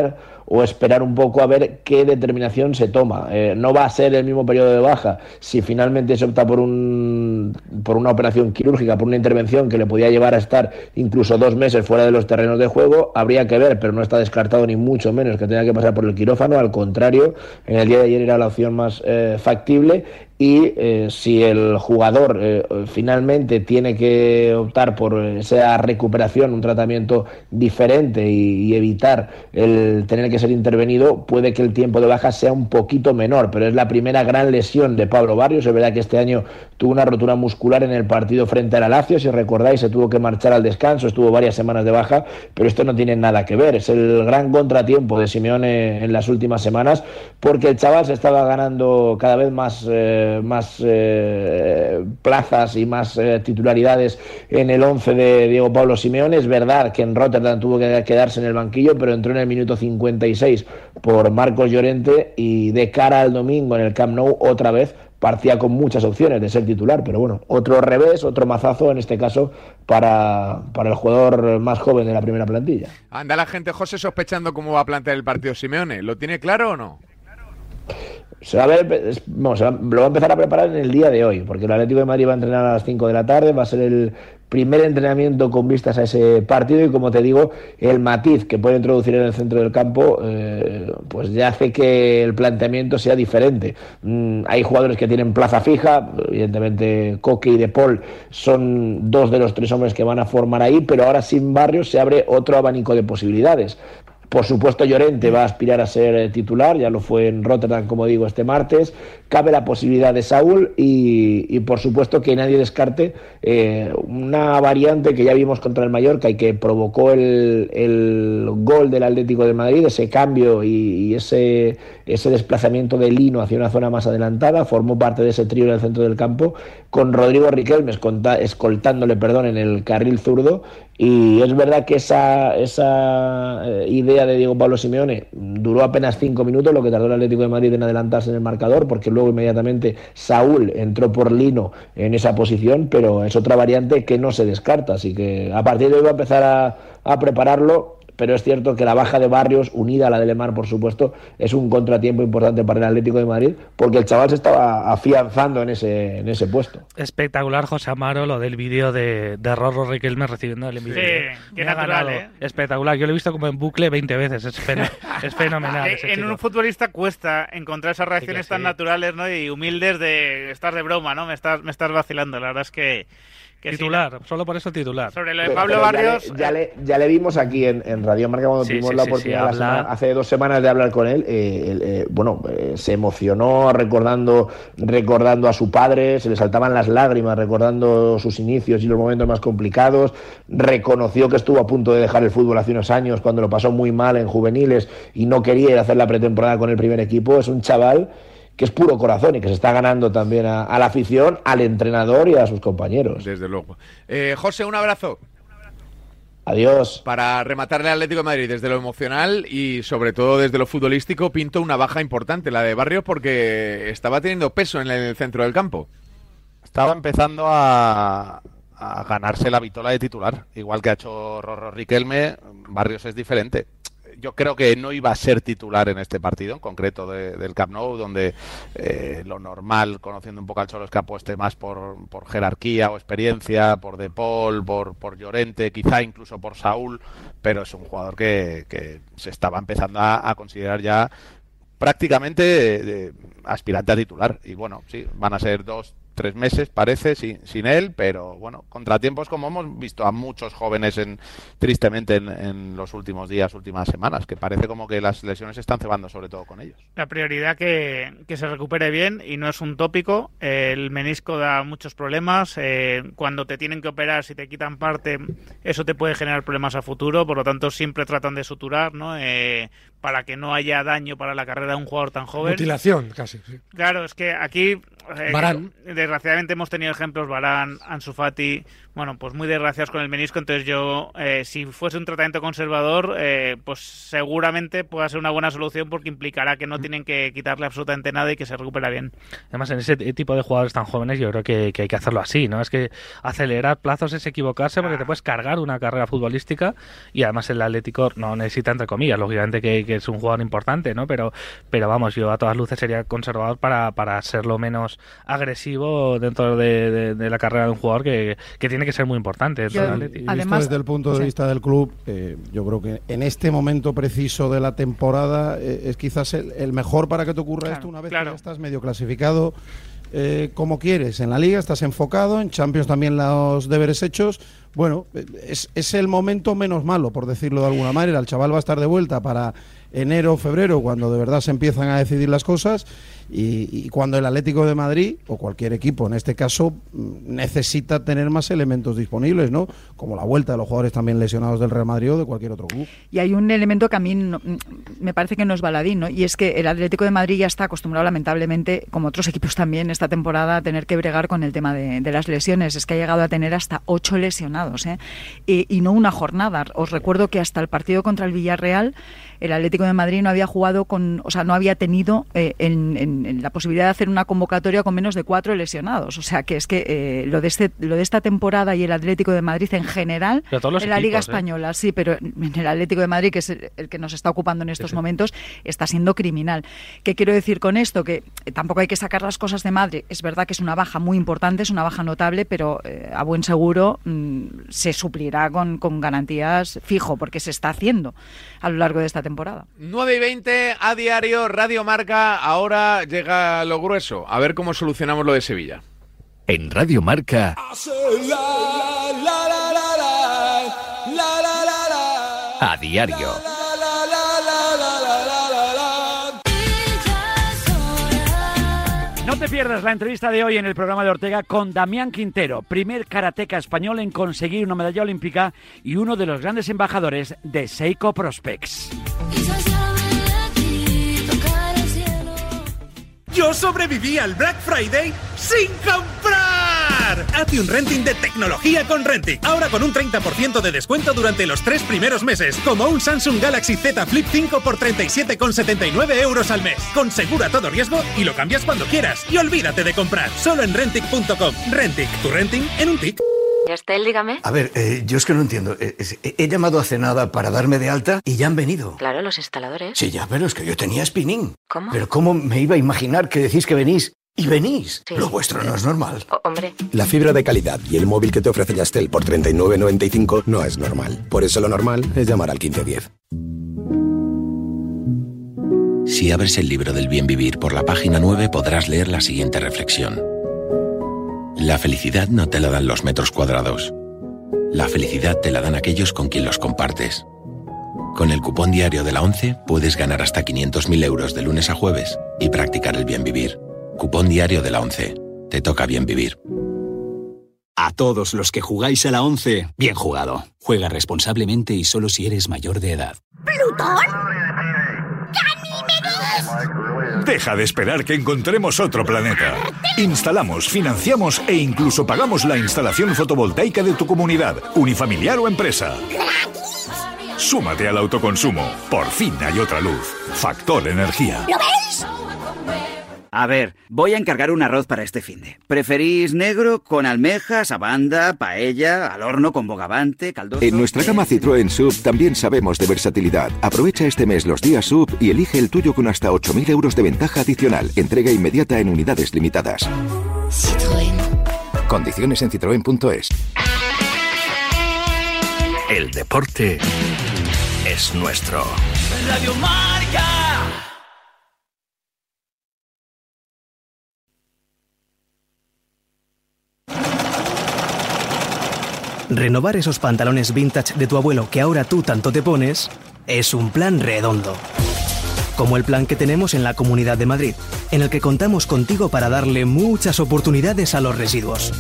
[SPEAKER 21] o esperar un poco a ver qué determinación se toma. Eh, no va a ser el mismo periodo de baja. Si finalmente se opta por, un, por una operación quirúrgica, por una intervención que le podía llevar a estar incluso dos meses fuera de los terrenos de juego, habría que ver, pero no está descartado ni mucho menos que tenga que pasar por el quirófano. Al contrario, en el día de ayer era la opción más eh, factible y eh, si el jugador eh, finalmente tiene que optar por esa recuperación, un tratamiento diferente y, evitar el tener que ser intervenido, puede que el tiempo de baja sea un poquito menor, pero es la primera gran lesión de Pablo Barrios. Es verdad que este año tuvo una rotura muscular en el partido frente al Lazio, si recordáis, se tuvo que marchar al descanso, estuvo varias semanas de baja, pero esto no tiene nada que ver. Es el gran contratiempo de Simeone en las últimas semanas, porque el chaval se estaba ganando cada vez más. Eh, más eh, plazas y más eh, titularidades en el 11 de Diego Pablo Simeone. Es verdad que en Rotterdam tuvo que quedarse en el banquillo, pero entró en el minuto 56 por Marcos Llorente y de cara al domingo en el Camp Nou otra vez partía con muchas opciones de ser titular, pero bueno, otro revés, otro mazazo en este caso para, para el jugador más joven de la primera plantilla.
[SPEAKER 1] Anda la gente, José, sospechando cómo va a plantear el partido Simeone. ¿Lo tiene claro o no?
[SPEAKER 21] Se va a ver, lo va a empezar a preparar en el día de hoy, porque el Atlético de Madrid va a entrenar a las 5 de la tarde, va a ser el primer entrenamiento con vistas a ese partido y como te digo, el matiz que puede introducir en el centro del campo, eh, pues ya hace que el planteamiento sea diferente. Mm, hay jugadores que tienen plaza fija, evidentemente Coque y De Paul son dos de los tres hombres que van a formar ahí, pero ahora sin Barrios se abre otro abanico de posibilidades. Por supuesto, Llorente va a aspirar a ser eh, titular, ya lo fue en Rotterdam, como digo, este martes. Cabe la posibilidad de Saúl y, por supuesto que nadie descarte eh, una variante que ya vimos contra el Mallorca y que provocó el, gol del Atlético de Madrid, ese cambio y, ese, ese desplazamiento de Lino hacia una zona más adelantada. Formó parte de ese trío en el centro del campo con Rodrigo Riquelme escoltándole perdón, en el carril zurdo y es verdad que esa, esa eh, idea de Diego Pablo Simeone duró apenas cinco minutos, lo que tardó el Atlético de Madrid en adelantarse en el marcador, porque luego inmediatamente Saúl entró por Lino en esa posición, pero es otra variante que no se descarta. Así que a partir de hoy va a empezar a, a prepararlo pero es cierto que la baja de Barrios, unida a la de Lemar, por supuesto, es un contratiempo importante para el Atlético de Madrid, porque el chaval se estaba afianzando en ese, en ese puesto.
[SPEAKER 7] Espectacular, José Amaro, lo del vídeo de, de Rorro Riquelme recibiendo el envío.
[SPEAKER 6] Sí, qué natural, ¿eh?
[SPEAKER 7] Espectacular, yo lo he visto como en bucle 20 veces, es, *laughs* es fenomenal.
[SPEAKER 6] en un futbolista cuesta encontrar esas reacciones tan naturales ¿no? y humildes de estar de broma, ¿no? Me estás, me estás vacilando, la verdad es que
[SPEAKER 7] titular, solo por eso titular.
[SPEAKER 6] Sobre lo de Pablo Barrios.
[SPEAKER 21] Ya le, ya le, vimos aquí en, en Radio Marca cuando tuvimos la oportunidad hace dos semanas de hablar con él. Eh, eh, bueno, eh, se emocionó recordando, recordando a su padre, se le saltaban las lágrimas recordando sus inicios y los momentos más complicados. Reconoció que estuvo a punto de dejar el fútbol hace unos años cuando lo pasó muy mal en juveniles y no quería ir a hacer la pretemporada con el primer equipo. Es un chaval que es puro corazón y que se está ganando también a, la afición, al entrenador y a sus compañeros.
[SPEAKER 1] Desde luego. Eh, José, un abrazo.
[SPEAKER 21] Adiós.
[SPEAKER 1] Para rematarle al Atlético de Madrid desde lo emocional y sobre todo desde lo futbolístico, pinto una baja importante, la de Barrios, porque estaba teniendo peso en el centro del campo.
[SPEAKER 2] Estaba empezando a, a ganarse la vitola de titular, igual que ha hecho Rorro Riquelme, Barrios es diferente yo creo que no iba a ser titular en este partido, en concreto del Camp Nou, donde eh, lo normal, conociendo un poco al Cholo, es que apueste más por, jerarquía o experiencia, por De Paul, por, por Llorente, quizá incluso por Saúl, pero es un jugador que, se estaba empezando a, considerar ya prácticamente aspirante a titular. Y bueno, sí, van a ser dos, tres meses, parece, sin, sin él, pero bueno, contratiempos como hemos visto a muchos jóvenes en, tristemente en, los últimos días, últimas semanas, que parece como que las lesiones están cebando sobre todo con ellos.
[SPEAKER 6] La prioridad que, que se recupere bien y no es un tópico. El menisco da muchos problemas. Eh, cuando te tienen que operar, si te quitan parte, eso te puede generar problemas a futuro. Por lo tanto, siempre tratan de suturar, ¿no? Eh, para que no haya daño para la carrera de un jugador tan joven.
[SPEAKER 4] Mutilación, casi.
[SPEAKER 6] Claro, es que aquí
[SPEAKER 4] eh, Barán.
[SPEAKER 6] Desgraciadamente hemos tenido ejemplos, Barán, Ansu Fati, bueno, pues muy desgraciados con el menisco, entonces yo, eh, si fuese un tratamiento conservador, eh, pues seguramente pueda ser una buena solución porque implicará que no tienen que quitarle absolutamente nada y que se recupera bien.
[SPEAKER 7] Además, en ese tipo de jugadores tan jóvenes yo creo que, hay que hacerlo así, ¿no? Es que acelerar plazos es equivocarse porque te puedes cargar una carrera futbolística y además el Atlético no necesita, entre comillas, lógicamente que, es un jugador importante, ¿no? Pero, pero vamos, yo a todas luces sería conservador para, para ser lo menos agresivo dentro de, la carrera de un jugador que, que tiene que ser muy importante.
[SPEAKER 8] además, desde el punto de vista del club, eh, yo creo que en este momento preciso de la temporada eh, es quizás el, mejor para que te ocurra esto una vez que ya estás medio clasificado
[SPEAKER 5] eh, como quieres. En la liga estás enfocado, en Champions también los deberes hechos. Bueno, es, es el momento menos malo, por decirlo de alguna manera. El chaval va a estar de vuelta para enero, febrero, cuando de verdad se empiezan a decidir las cosas y, cuando el Atlético de Madrid, o cualquier equipo en este caso, mm, necesita tener más elementos disponibles, ¿no? Como la vuelta de los jugadores también lesionados del Real Madrid o de cualquier otro club.
[SPEAKER 3] Y hay un elemento que a mí mm, me parece que no es baladín, ¿no? Y es que el Atlético de Madrid ya está acostumbrado, lamentablemente, como otros equipos también esta temporada, a tener que bregar con el tema de, las lesiones. Es que ha llegado a tener hasta ocho lesionados, ¿eh? Y, y no una jornada. Os recuerdo que hasta el partido contra el Villarreal el Atlético de Madrid no había jugado con, o sea, no había tenido eh, en, la posibilidad de hacer una convocatoria con menos de cuatro lesionados. O sea, que es que eh, lo de este, lo de esta temporada y el Atlético de Madrid en general, en la Liga ¿eh? Española, sí, pero en el Atlético de Madrid, que es el, que nos está ocupando en estos momentos, está siendo criminal. ¿Qué quiero decir con esto? Que tampoco hay que sacar las cosas de Madrid. Es verdad que es una baja muy importante, es una baja notable, pero a buen seguro mm, se suplirá con, con garantías fijo, porque se está haciendo a lo largo de esta temporada.
[SPEAKER 1] 9 y 20 a diario, Radio Marca. Ahora llega lo grueso. A ver cómo solucionamos lo de Sevilla.
[SPEAKER 22] En Radio Marca. A diario.
[SPEAKER 23] No te pierdas la entrevista de hoy en el programa de Ortega con Damián Quintero, primer karateca español en conseguir una medalla olímpica y uno de los grandes embajadores de Seiko Prospects.
[SPEAKER 24] Yo sobreviví al Black Friday sin comprar. Hazte un renting de tecnología con Rentic. Ahora con un 30% de descuento durante los tres primeros meses. Como un Samsung Galaxy Z Flip 5 por 37,79 euros al mes. Con seguro a todo riesgo y lo cambias cuando quieras. Y olvídate de comprar. Solo en Rentic.com. Rentic, tu renting en un tic.
[SPEAKER 25] Estel, dígame.
[SPEAKER 26] A ver, eh, yo es que no entiendo. Eh, he llamado hace nada para darme de alta y ya han venido.
[SPEAKER 25] Claro, los instaladores.
[SPEAKER 26] Sí, ya, pero es que yo tenía spinning.
[SPEAKER 25] ¿Cómo?
[SPEAKER 26] Pero ¿cómo me iba a imaginar que decís que venís? Y venís. Lo vuestro no es normal.
[SPEAKER 25] hombre.
[SPEAKER 27] La fibra de calidad y el móvil que te ofrece Yastel por 39.95 no es normal. Por eso lo normal es llamar al 1510.
[SPEAKER 28] Si abres el libro del bien vivir por la página 9 podrás leer la siguiente reflexión. La felicidad no te la dan los metros cuadrados. La felicidad te la dan aquellos con quien los compartes. Con el cupón diario de la 11 puedes ganar hasta 500.000 euros de lunes a jueves y practicar el bien vivir. Cupón diario de la 11. Te toca bien vivir.
[SPEAKER 10] A todos los que jugáis a la 11, bien jugado. Juega responsablemente y solo si eres mayor de edad.
[SPEAKER 29] ¿Plutón?
[SPEAKER 30] Deja de esperar que encontremos otro planeta. Instalamos, financiamos e incluso pagamos la instalación fotovoltaica de tu comunidad, unifamiliar o empresa. Súmate al autoconsumo. Por fin hay otra luz. Factor Energía.
[SPEAKER 29] ¿Lo veis?
[SPEAKER 31] A ver, voy a encargar un arroz para este finde. ¿Preferís negro con almejas, abanda, paella, al horno con bogavante, caldoso?
[SPEAKER 14] En nuestra gama Citroën Sub también sabemos de versatilidad. Aprovecha este mes los días Sub y elige el tuyo con hasta 8.000 euros de ventaja adicional. Entrega inmediata en unidades limitadas. Citroën. Condiciones en citroen.es.
[SPEAKER 22] El deporte es nuestro.
[SPEAKER 29] Radio Marca.
[SPEAKER 32] Renovar esos pantalones vintage de tu abuelo que ahora tú tanto te pones es un plan redondo. Como el plan que tenemos en la Comunidad de Madrid, en el que contamos contigo para darle muchas oportunidades a los residuos.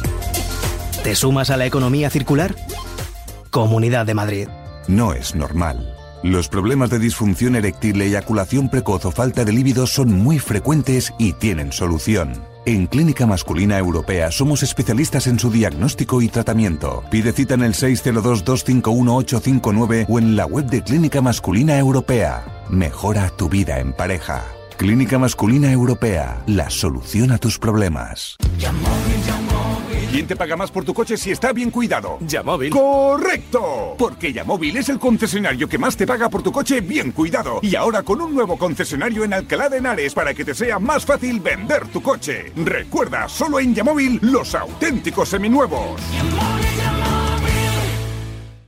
[SPEAKER 32] ¿Te sumas a la economía circular? Comunidad de Madrid.
[SPEAKER 33] No es normal. Los problemas de disfunción eréctil, eyaculación precoz o falta de líbido son muy frecuentes y tienen solución. En Clínica Masculina Europea somos especialistas en su diagnóstico y tratamiento. Pide cita en el 602-251-859 o en la web de Clínica Masculina Europea. Mejora tu vida en pareja. Clínica Masculina Europea, la solución a tus problemas.
[SPEAKER 34] ¿Quién te paga más por tu coche si está bien cuidado?
[SPEAKER 32] Yamóvil.
[SPEAKER 34] ¡Correcto! Porque Yamóvil es el concesionario que más te paga por tu coche bien cuidado. Y ahora con un nuevo concesionario en Alcalá de Henares para que te sea más fácil vender tu coche. Recuerda, solo en Yamóvil los auténticos seminuevos.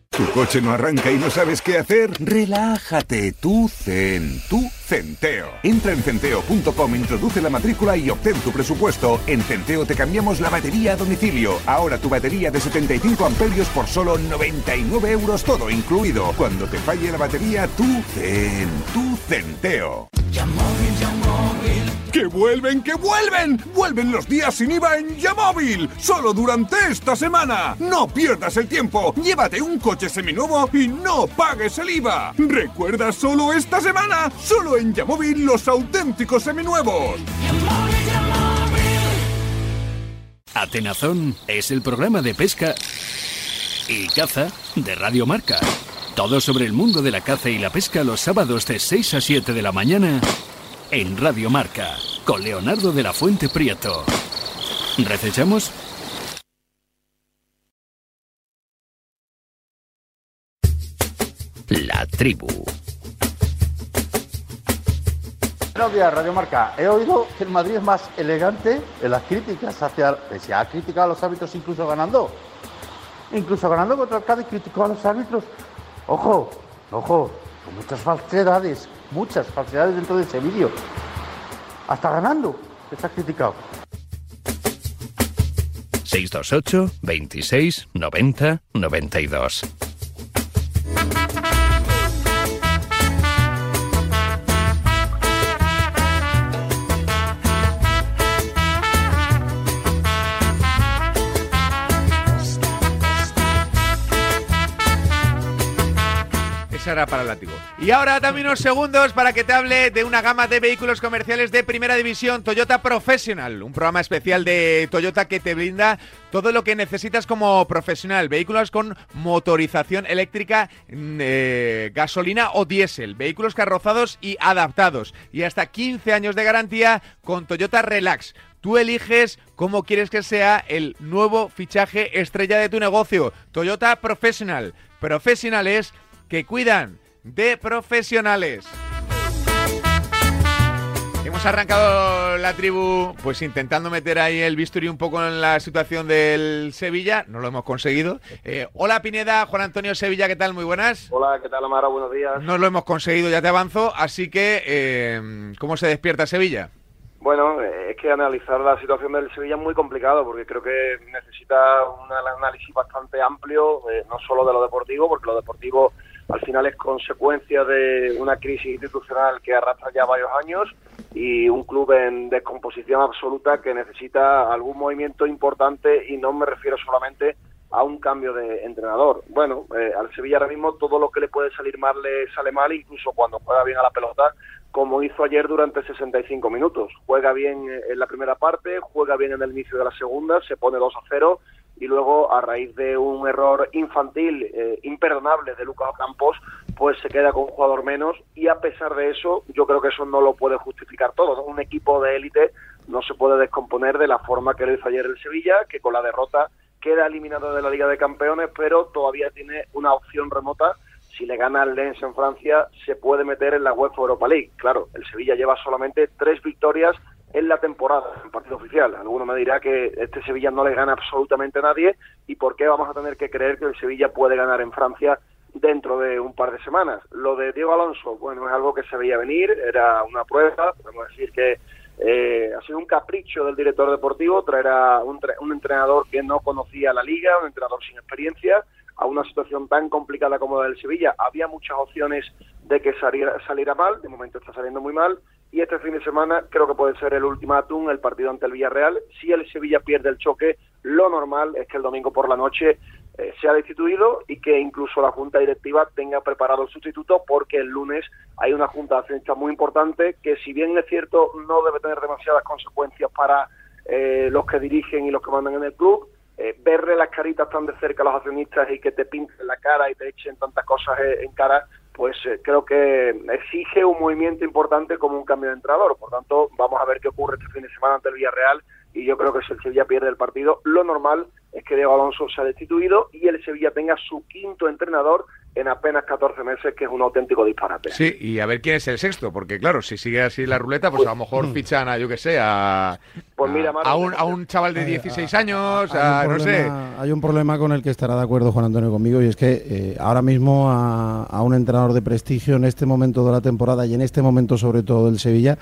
[SPEAKER 34] ¿Tu coche no arranca y no sabes qué hacer? Relájate, tú Zen, tú Centeo. Entra en centeo.com, introduce la matrícula y obtén tu presupuesto. En Centeo te cambiamos la batería a domicilio. Ahora tu batería de 75 amperios por solo 99 euros todo incluido. Cuando te falle la batería, tú Zen, tú Centeo. ¡Que vuelven, que vuelven! ¡Vuelven los días sin IVA en Yamóvil! ¡Solo durante esta semana! ¡No pierdas el tiempo! ¡Llévate un coche seminuevo y no pagues el IVA! ¡Recuerda solo esta semana! ¡Solo en Yamóvil los auténticos seminuevos!
[SPEAKER 22] Atenazón es el programa de pesca y caza de Radio Marca. Todo sobre el mundo de la caza y la pesca los sábados de 6 a 7 de la mañana en Radio Marca, con Leonardo de la Fuente Prieto. ¿Recechamos?
[SPEAKER 35] La tribu.
[SPEAKER 36] Buenos días, Radio Marca. He oído que el Madrid es más elegante en las críticas hacia. Se ha criticado a los árbitros incluso ganando. Incluso ganando contra el Cádiz criticó a los árbitros. Ojo, ojo, con muchas falsedades, muchas falsedades dentro de ese vídeo. Hasta ganando, se ha criticado.
[SPEAKER 35] 628 26 90 92.
[SPEAKER 1] Para el látigo. Y ahora también unos segundos para que te hable de una gama de vehículos comerciales de primera división, Toyota Professional, un programa especial de Toyota que te brinda todo lo que necesitas como profesional. Vehículos con motorización eléctrica, mm, eh, gasolina o diésel, vehículos carrozados y adaptados. Y hasta 15 años de garantía con Toyota Relax. Tú eliges cómo quieres que sea el nuevo fichaje estrella de tu negocio. Toyota Professional. Profesionales que cuidan de profesionales. Hemos arrancado la tribu pues intentando meter ahí el bisturí un poco en la situación del Sevilla, no lo hemos conseguido. Eh, hola Pineda, Juan Antonio Sevilla, ¿qué tal? Muy buenas.
[SPEAKER 37] Hola, ¿qué tal Amara? Buenos días.
[SPEAKER 1] No lo hemos conseguido, ya te avanzo, así que eh, ¿cómo se despierta Sevilla?
[SPEAKER 37] Bueno, eh, es que analizar la situación del Sevilla es muy complicado porque creo que necesita un análisis bastante amplio, eh, no solo de lo deportivo, porque lo deportivo al final es consecuencia de una crisis institucional que arrastra ya varios años y un club en descomposición absoluta que necesita algún movimiento importante y no me refiero solamente a un cambio de entrenador. Bueno, eh, al Sevilla ahora mismo todo lo que le puede salir mal le sale mal, incluso cuando juega bien a la pelota, como hizo ayer durante 65 minutos. Juega bien en la primera parte, juega bien en el inicio de la segunda, se pone 2 a 0 y luego a raíz de un error infantil eh, imperdonable de Lucas Campos pues se queda con un jugador menos y a pesar de eso yo creo que eso no lo puede justificar todo un equipo de élite no se puede descomponer de la forma que lo hizo ayer el Sevilla que con la derrota queda eliminado de la Liga de Campeones pero todavía tiene una opción remota. Si le gana al Lens en Francia se puede meter en la UEFA Europa League. Claro el Sevilla lleva solamente tres victorias en la temporada, en partido oficial. Alguno me dirá que este Sevilla no le gana absolutamente a nadie y por qué vamos a tener que creer que el Sevilla puede ganar en Francia dentro de un par de semanas. Lo de Diego Alonso, bueno, es algo que se veía venir, era una prueba, podemos decir que eh, ha sido un capricho del director deportivo traer a un, un entrenador que no conocía la liga, un entrenador sin experiencia, a una situación tan complicada como la del Sevilla. Había muchas opciones de que saliera, saliera mal, de momento está saliendo muy mal, y este fin de semana creo que puede ser el ultimátum, el partido ante el Villarreal. Si el Sevilla pierde el choque, lo normal es que el domingo por la noche eh, sea destituido y que incluso la Junta Directiva tenga preparado el sustituto porque el lunes hay una Junta de accionistas muy importante que si bien es cierto no debe tener demasiadas consecuencias para eh, los que dirigen y los que mandan en el club, eh, verle las caritas tan de cerca a los accionistas y que te pinten la cara y te echen tantas cosas en cara, pues eh, creo que exige un movimiento importante como un cambio de entrenador. Por tanto, vamos a ver qué ocurre este fin de semana ante el Villarreal y yo creo que si el Sevilla pierde el partido, lo normal es que Diego Alonso sea destituido y el Sevilla tenga su quinto entrenador en apenas 14 meses, que es un auténtico disparate.
[SPEAKER 1] Sí, y a ver quién es el sexto, porque claro, si sigue así la ruleta, pues a lo mejor
[SPEAKER 37] mm.
[SPEAKER 1] fichan a, yo que sé, a,
[SPEAKER 37] Pues mira,
[SPEAKER 1] a,
[SPEAKER 37] Manu,
[SPEAKER 1] a un, a un chaval de 16 años, a, no sé.
[SPEAKER 5] Hay un problema con el que estará de acuerdo Juan Antonio conmigo y es que eh, ahora mismo a, a un entrenador de prestigio en este momento de la temporada y en este momento sobre todo del Sevilla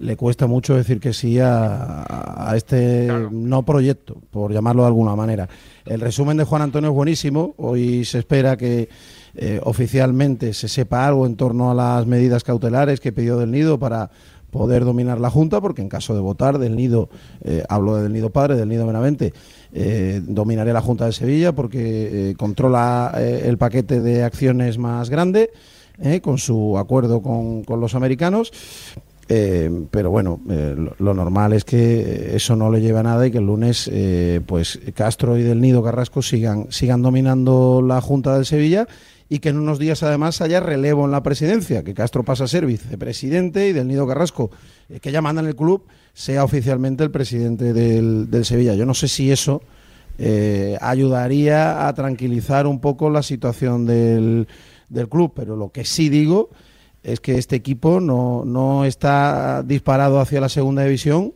[SPEAKER 5] le cuesta mucho decir que sí a, a este no proyecto, por llamarlo de alguna manera. El resumen de Juan Antonio es buenísimo. Hoy se espera que eh, oficialmente se sepa algo en torno a las medidas cautelares que pidió del Nido para poder dominar la Junta, porque en caso de votar del Nido, eh, hablo del Nido Padre, del Nido Benavente, eh, dominaré la Junta de Sevilla porque eh, controla el paquete de acciones más grande, con su acuerdo con, con los americanos. Eh, pero bueno, eh, lo, normal es que eso no le lleve a nada y que el lunes eh, pues Castro y del Nido Carrasco sigan, sigan dominando la Junta del Sevilla y que en unos días además haya relevo en la presidencia, que Castro pasa a ser vicepresidente y del Nido Carrasco, eh, que ya manda en el club, sea oficialmente el presidente del, del Sevilla. Yo no sé si eso eh, ayudaría a tranquilizar un poco la situación del, del club, pero lo que sí digo es que este equipo no, no está disparado hacia la segunda división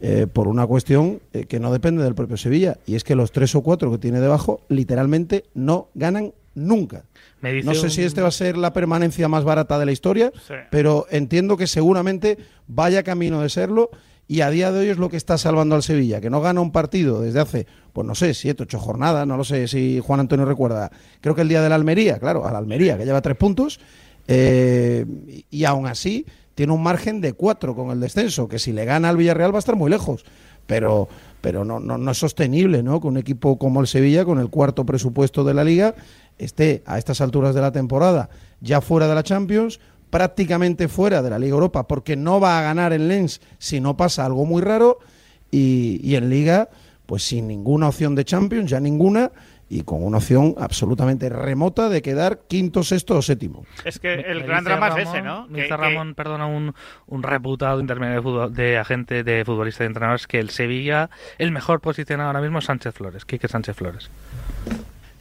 [SPEAKER 5] eh, por una cuestión eh, que no depende del propio Sevilla, y es que los tres o cuatro que tiene debajo literalmente no ganan nunca.
[SPEAKER 6] Me
[SPEAKER 5] No sé
[SPEAKER 6] un-
[SPEAKER 5] si este va a ser la permanencia más barata de la historia,
[SPEAKER 6] Sí.
[SPEAKER 5] pero entiendo que seguramente vaya camino de serlo y a día de hoy es lo que está salvando al Sevilla, que no gana un partido desde hace, pues no sé, siete, ocho jornadas, no lo sé si Juan Antonio recuerda, creo que el día de la Almería, claro, a la Almería, que lleva tres puntos, eh, y, aún así tiene un margen de cuatro con el descenso, que si le gana al Villarreal va a estar muy lejos, pero, pero no, no, no es sostenible, ¿no? Que un equipo como el Sevilla, con el cuarto presupuesto de la liga, esté a estas alturas de la temporada ya fuera de la Champions, prácticamente fuera de la Liga Europa, porque no va a ganar el Lens si no pasa algo muy raro, y, y en Liga, pues sin ninguna opción de Champions, ya ninguna, y con una opción absolutamente remota de quedar quinto, sexto o séptimo.
[SPEAKER 6] Es que el gran drama es
[SPEAKER 7] Ramón-
[SPEAKER 6] ese, ¿no?
[SPEAKER 7] Me
[SPEAKER 6] Que-
[SPEAKER 7] Ramón, perdona, un, un reputado intermedio de, fútbol- de agente de futbolista y de entrenadores que el Sevilla, el mejor posicionado ahora mismo es Sánchez Flores, Quique Sánchez Flores.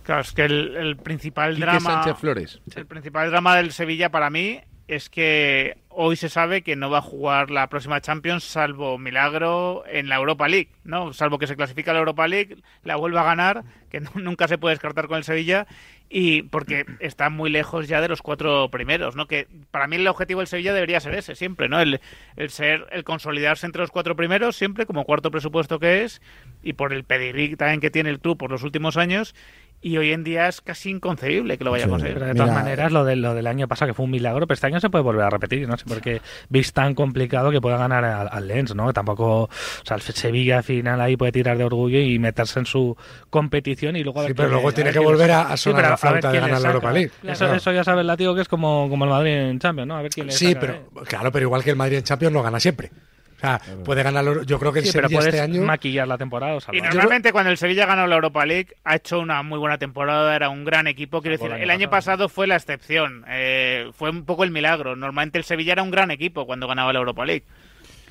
[SPEAKER 6] Claro, es que el, el principal
[SPEAKER 1] Quique
[SPEAKER 6] drama.
[SPEAKER 1] Sánchez Flores.
[SPEAKER 6] El principal drama del Sevilla para mí es que hoy se sabe que no va a jugar la próxima Champions salvo milagro en la Europa League, ¿no? Salvo que se clasifica a la Europa League, la vuelva a ganar, que *laughs* nunca se puede descartar con el Sevilla y porque está muy lejos ya de los cuatro primeros, ¿no? Que para mí el objetivo del Sevilla debería ser ese siempre, ¿no? El, el ser, el consolidarse entre los cuatro primeros siempre como cuarto presupuesto que es y por el pedigrí también que tiene el club por los últimos años y hoy en día es casi inconcebible que lo vaya a conseguir.
[SPEAKER 7] Pero de todas maneras, lo, de, lo del año pasado, que fue un milagro, pero este año se puede volver a repetir, no sé por qué veis tan complicado que pueda ganar al, al Lens, ¿no? Tampoco, o sea, el Sevilla al final ahí puede tirar de orgullo y meterse en su competición y luego... a ver
[SPEAKER 4] Sí, pero luego
[SPEAKER 7] le-
[SPEAKER 4] tiene
[SPEAKER 7] ver
[SPEAKER 4] que volver a- a sonar la
[SPEAKER 7] a
[SPEAKER 4] flauta de ganar la Europa. League.
[SPEAKER 7] Eso,
[SPEAKER 4] Claro.
[SPEAKER 7] eso ya sabe el látigo que es como, como el Madrid en Champions, ¿no? A ver quién le
[SPEAKER 4] Sí,
[SPEAKER 7] saca,
[SPEAKER 4] pero
[SPEAKER 7] ¿eh?
[SPEAKER 4] claro, pero igual que el Madrid en Champions no gana siempre. O sea, puede ganar. Yo creo que el
[SPEAKER 7] Sí, pero
[SPEAKER 4] Sevilla
[SPEAKER 7] puedes
[SPEAKER 4] este año.
[SPEAKER 7] maquillar la temporada o
[SPEAKER 6] Y normalmente cuando el Sevilla ha ganado la Europa League ha hecho una muy buena temporada, era un gran equipo. Quiero decir,
[SPEAKER 7] el
[SPEAKER 6] el
[SPEAKER 7] año
[SPEAKER 6] año pasado fue la excepción, eh, fue un poco el milagro. Normalmente el Sevilla era un gran equipo cuando ganaba la Europa League.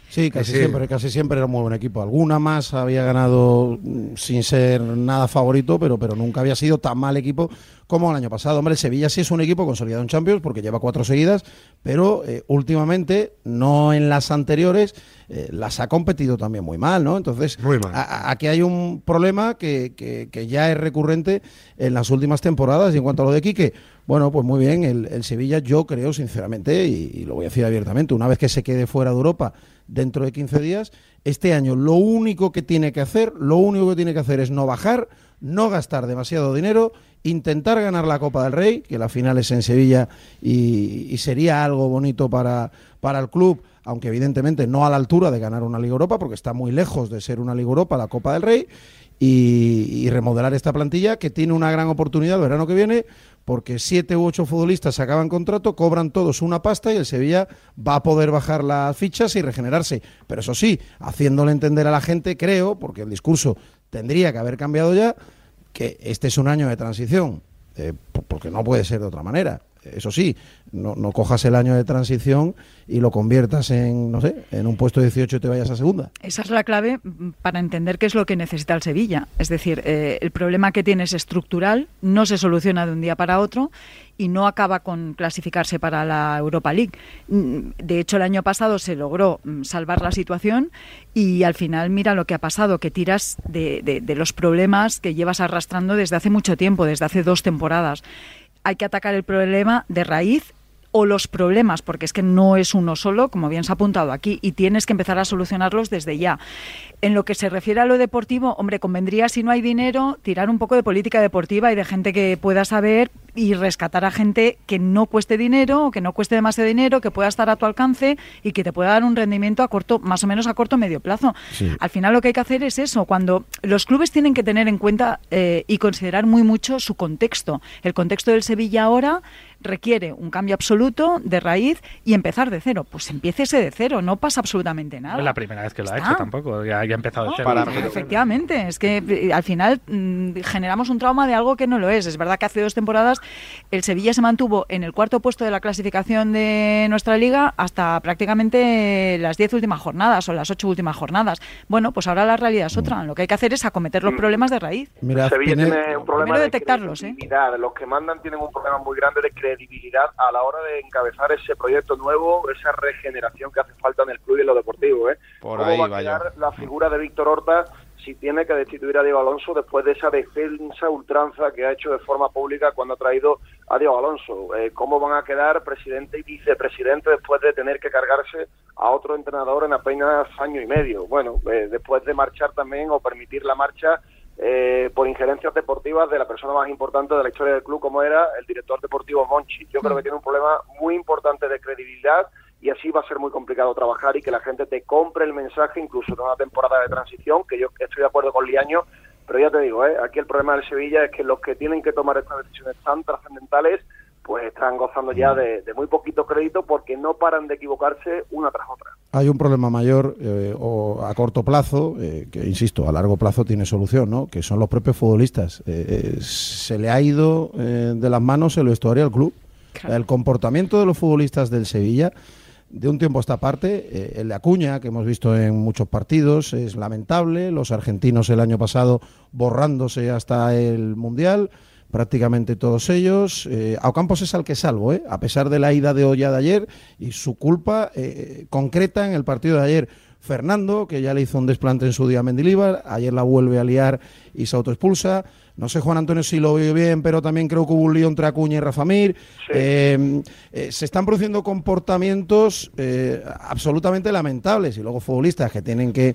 [SPEAKER 5] Sí, casi
[SPEAKER 4] Sí.
[SPEAKER 5] siempre, casi siempre era un muy buen equipo. Alguna más había ganado mm, sin ser nada favorito, pero, pero nunca había sido tan mal equipo como el año pasado. Hombre, el Sevilla sí es un equipo consolidado en Champions porque lleva cuatro seguidas, pero eh, últimamente, no en las anteriores, eh, las ha competido también muy mal, ¿no? Entonces, a- a- aquí hay un problema que, que- que ya es recurrente en las últimas temporadas. Y en cuanto a lo de Quique, bueno, pues muy bien, el, Sevilla yo creo sinceramente, y, lo voy a decir abiertamente, una vez que se quede fuera de Europa dentro de 15 días, este año lo único que tiene que hacer, lo único que tiene que hacer es no bajar, no gastar demasiado dinero, intentar ganar la Copa del Rey, que la final es en Sevilla y, y sería algo bonito para, para el club, aunque evidentemente no a la altura de ganar una Liga Europa, porque está muy lejos de ser una Liga Europa la Copa del Rey, y, y remodelar esta plantilla que tiene una gran oportunidad el verano que viene porque siete u ocho futbolistas acaban contrato, cobran todos una pasta y el Sevilla va a poder bajar las fichas y regenerarse. Pero eso sí, haciéndole entender a la gente, creo, porque el discurso tendría que haber cambiado ya, que este es un año de transición, eh, po- porque no puede ser de otra manera. Eso sí, no, no cojas el año de transición y lo conviertas en, no sé, en un puesto 18 y te vayas a segunda.
[SPEAKER 3] Esa es la clave mm, para entender qué es lo que necesita el Sevilla. Es decir, eh, el problema que tiene es estructural, no se soluciona de un día para otro y no acaba con clasificarse para la Europa League. Mm, De hecho, el año pasado se logró mm, salvar la situación y al final mira lo que ha pasado, que tiras de, de- de los problemas que llevas arrastrando desde hace mucho tiempo, desde hace dos temporadas. Hay que atacar el problema de raíz o los problemas, porque es que no es uno solo, como bien se ha apuntado aquí, y tienes que empezar a solucionarlos desde ya. En lo que se refiere a lo deportivo, hombre, convendría si no hay dinero tirar un poco de política deportiva y de gente que pueda saber y rescatar a gente que no cueste dinero o que no cueste demasiado dinero, que pueda estar a tu alcance y que te pueda dar un rendimiento a corto, más o menos a corto o medio plazo. Al final lo que hay que hacer es eso, cuando los clubes tienen que tener en cuenta eh, y considerar muy mucho su contexto. El contexto del Sevilla ahora requiere un cambio absoluto de raíz y empezar de cero. Pues empiécese de cero, no pasa absolutamente nada.
[SPEAKER 7] No es la primera vez que lo ha hecho tampoco, ya, ya ha empezado de cero.
[SPEAKER 3] Para Efectivamente, es que eh, al final mm, generamos un trauma de algo que no lo es. Es verdad que hace dos temporadas el Sevilla se mantuvo en el cuarto puesto de la clasificación de nuestra liga hasta prácticamente las diez últimas jornadas o las ocho últimas jornadas. Bueno, pues ahora la realidad es otra. Lo que hay que hacer es acometer los problemas de raíz.
[SPEAKER 5] Mira,
[SPEAKER 37] Sevilla
[SPEAKER 5] tiene-
[SPEAKER 37] tiene un problema de
[SPEAKER 3] detectarlos, ¿eh?
[SPEAKER 37] Los que mandan tienen un problema muy grande de credibilidad a la hora de encabezar ese proyecto nuevo, esa regeneración que hace falta en el club y en lo deportivo. ¿eh?
[SPEAKER 38] Por
[SPEAKER 37] ¿Cómo
[SPEAKER 38] ahí
[SPEAKER 37] va a quedar la figura de Víctor Horta si tiene que destituir a Diego Alonso después de esa defensa ultranza que ha hecho de forma pública cuando ha traído a Diego Alonso? Eh, ¿Cómo van a quedar presidente y vicepresidente después de tener que cargarse a otro entrenador en apenas año y medio? Bueno, eh, después de marchar también o permitir la marcha eh, por injerencias deportivas de la persona más importante de la historia del club, como era el director deportivo Monchi. Yo creo que tiene un problema muy importante de credibilidad y así va a ser muy complicado trabajar y que la gente te compre el mensaje, incluso de una temporada de transición, que yo estoy de acuerdo con Liaño, pero ya te digo, ¿eh? aquí el problema del Sevilla es que los que tienen que tomar estas decisiones tan trascendentales, pues están gozando ya de, de muy poquito crédito porque no paran de equivocarse una tras otra.
[SPEAKER 5] Hay un problema mayor eh, o a corto plazo, eh, que insisto, a largo plazo tiene solución, ¿no? que son los propios futbolistas. Eh, eh, se le ha ido eh, de las manos el vestuario al club. El comportamiento de los futbolistas del Sevilla, de un tiempo a esta parte, eh, el de Acuña, que hemos visto en muchos partidos, es lamentable. Los argentinos el año pasado borrándose hasta el Mundial prácticamente todos ellos. Eh, a Ocampos es al que salvo, ¿eh? a pesar de la ida de olla de ayer y su culpa eh, concreta en el partido de ayer. Fernando, que ya le hizo un desplante en su día a Mendilíbar, ayer la vuelve a liar y se autoexpulsa. No sé, Juan Antonio, si lo veo bien, pero también creo que hubo un lío entre Acuña y Rafa Mir. Eh, eh, se están produciendo comportamientos eh, absolutamente lamentables y luego futbolistas que tienen que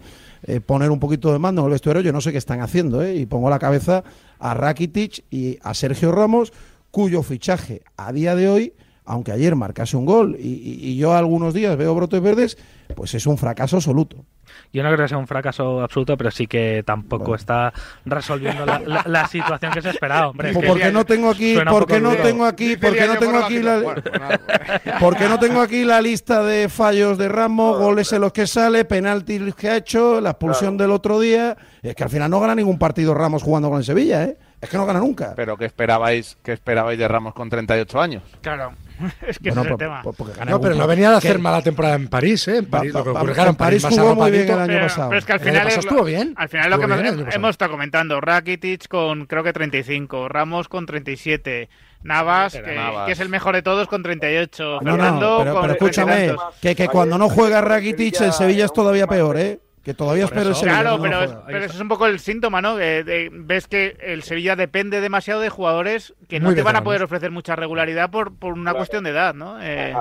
[SPEAKER 5] poner un poquito de mando en el vestuario. Yo no sé qué están haciendo, y pongo a la cabeza a Rakitic y a Sergio Ramos, cuyo fichaje a día de hoy, aunque ayer marcase un gol y, y- y yo algunos días veo brotes verdes, pues es un fracaso absoluto.
[SPEAKER 7] Yo no creo que sea un fracaso absoluto, pero sí que tampoco está resolviendo la, la- la situación que se esperaba, hombre.
[SPEAKER 5] Pues
[SPEAKER 7] Que
[SPEAKER 5] porque no tengo aquí,
[SPEAKER 7] poco
[SPEAKER 5] no tengo aquí, porque no tengo aquí la, porque *laughs* no tengo aquí la lista de fallos de Ramos, goles en los que sale, penaltis que ha hecho, la expulsión del otro día. Es que al final no gana ningún partido Ramos jugando con el Sevilla, ¿eh? Es que no gana nunca.
[SPEAKER 2] Pero ¿qué esperabais, qué esperabais de Ramos con 38 años?
[SPEAKER 6] Claro, *laughs* es que
[SPEAKER 5] Bueno,
[SPEAKER 6] ese es el
[SPEAKER 5] por-
[SPEAKER 6] tema.
[SPEAKER 5] porque gana
[SPEAKER 4] No, pero no venía de hacer mala temporada en París, ¿eh? En París, lo que ocurre, claro,
[SPEAKER 5] en París
[SPEAKER 4] más
[SPEAKER 5] jugó muy bien el año
[SPEAKER 6] Pero,
[SPEAKER 5] pasado.
[SPEAKER 6] pero es que al
[SPEAKER 4] El
[SPEAKER 6] final, es-
[SPEAKER 4] estuvo bien.
[SPEAKER 6] al final lo que
[SPEAKER 4] el
[SPEAKER 6] hemos, hemos estado comentando, Rakitic con creo que 35, Ramos con 37, Navas, que,
[SPEAKER 2] Navas.
[SPEAKER 6] que es el mejor de todos con 38,
[SPEAKER 5] No,
[SPEAKER 6] Fernando
[SPEAKER 5] no, pero,
[SPEAKER 6] con
[SPEAKER 5] pero escúchame,
[SPEAKER 6] 22.
[SPEAKER 5] que, que cuando no juega Rakitic el Sevilla es todavía peor, ¿eh? Que todavía es peor el Sevilla.
[SPEAKER 6] Claro,
[SPEAKER 5] no
[SPEAKER 6] pero,
[SPEAKER 5] juega.
[SPEAKER 6] pero eso es un poco el síntoma, ¿no? De- de- ves que el Sevilla depende demasiado de jugadores que no
[SPEAKER 4] Muy
[SPEAKER 6] te van a poder ofrecer mucha regularidad por, por una
[SPEAKER 37] Claro.
[SPEAKER 6] cuestión de edad, ¿no? Eh,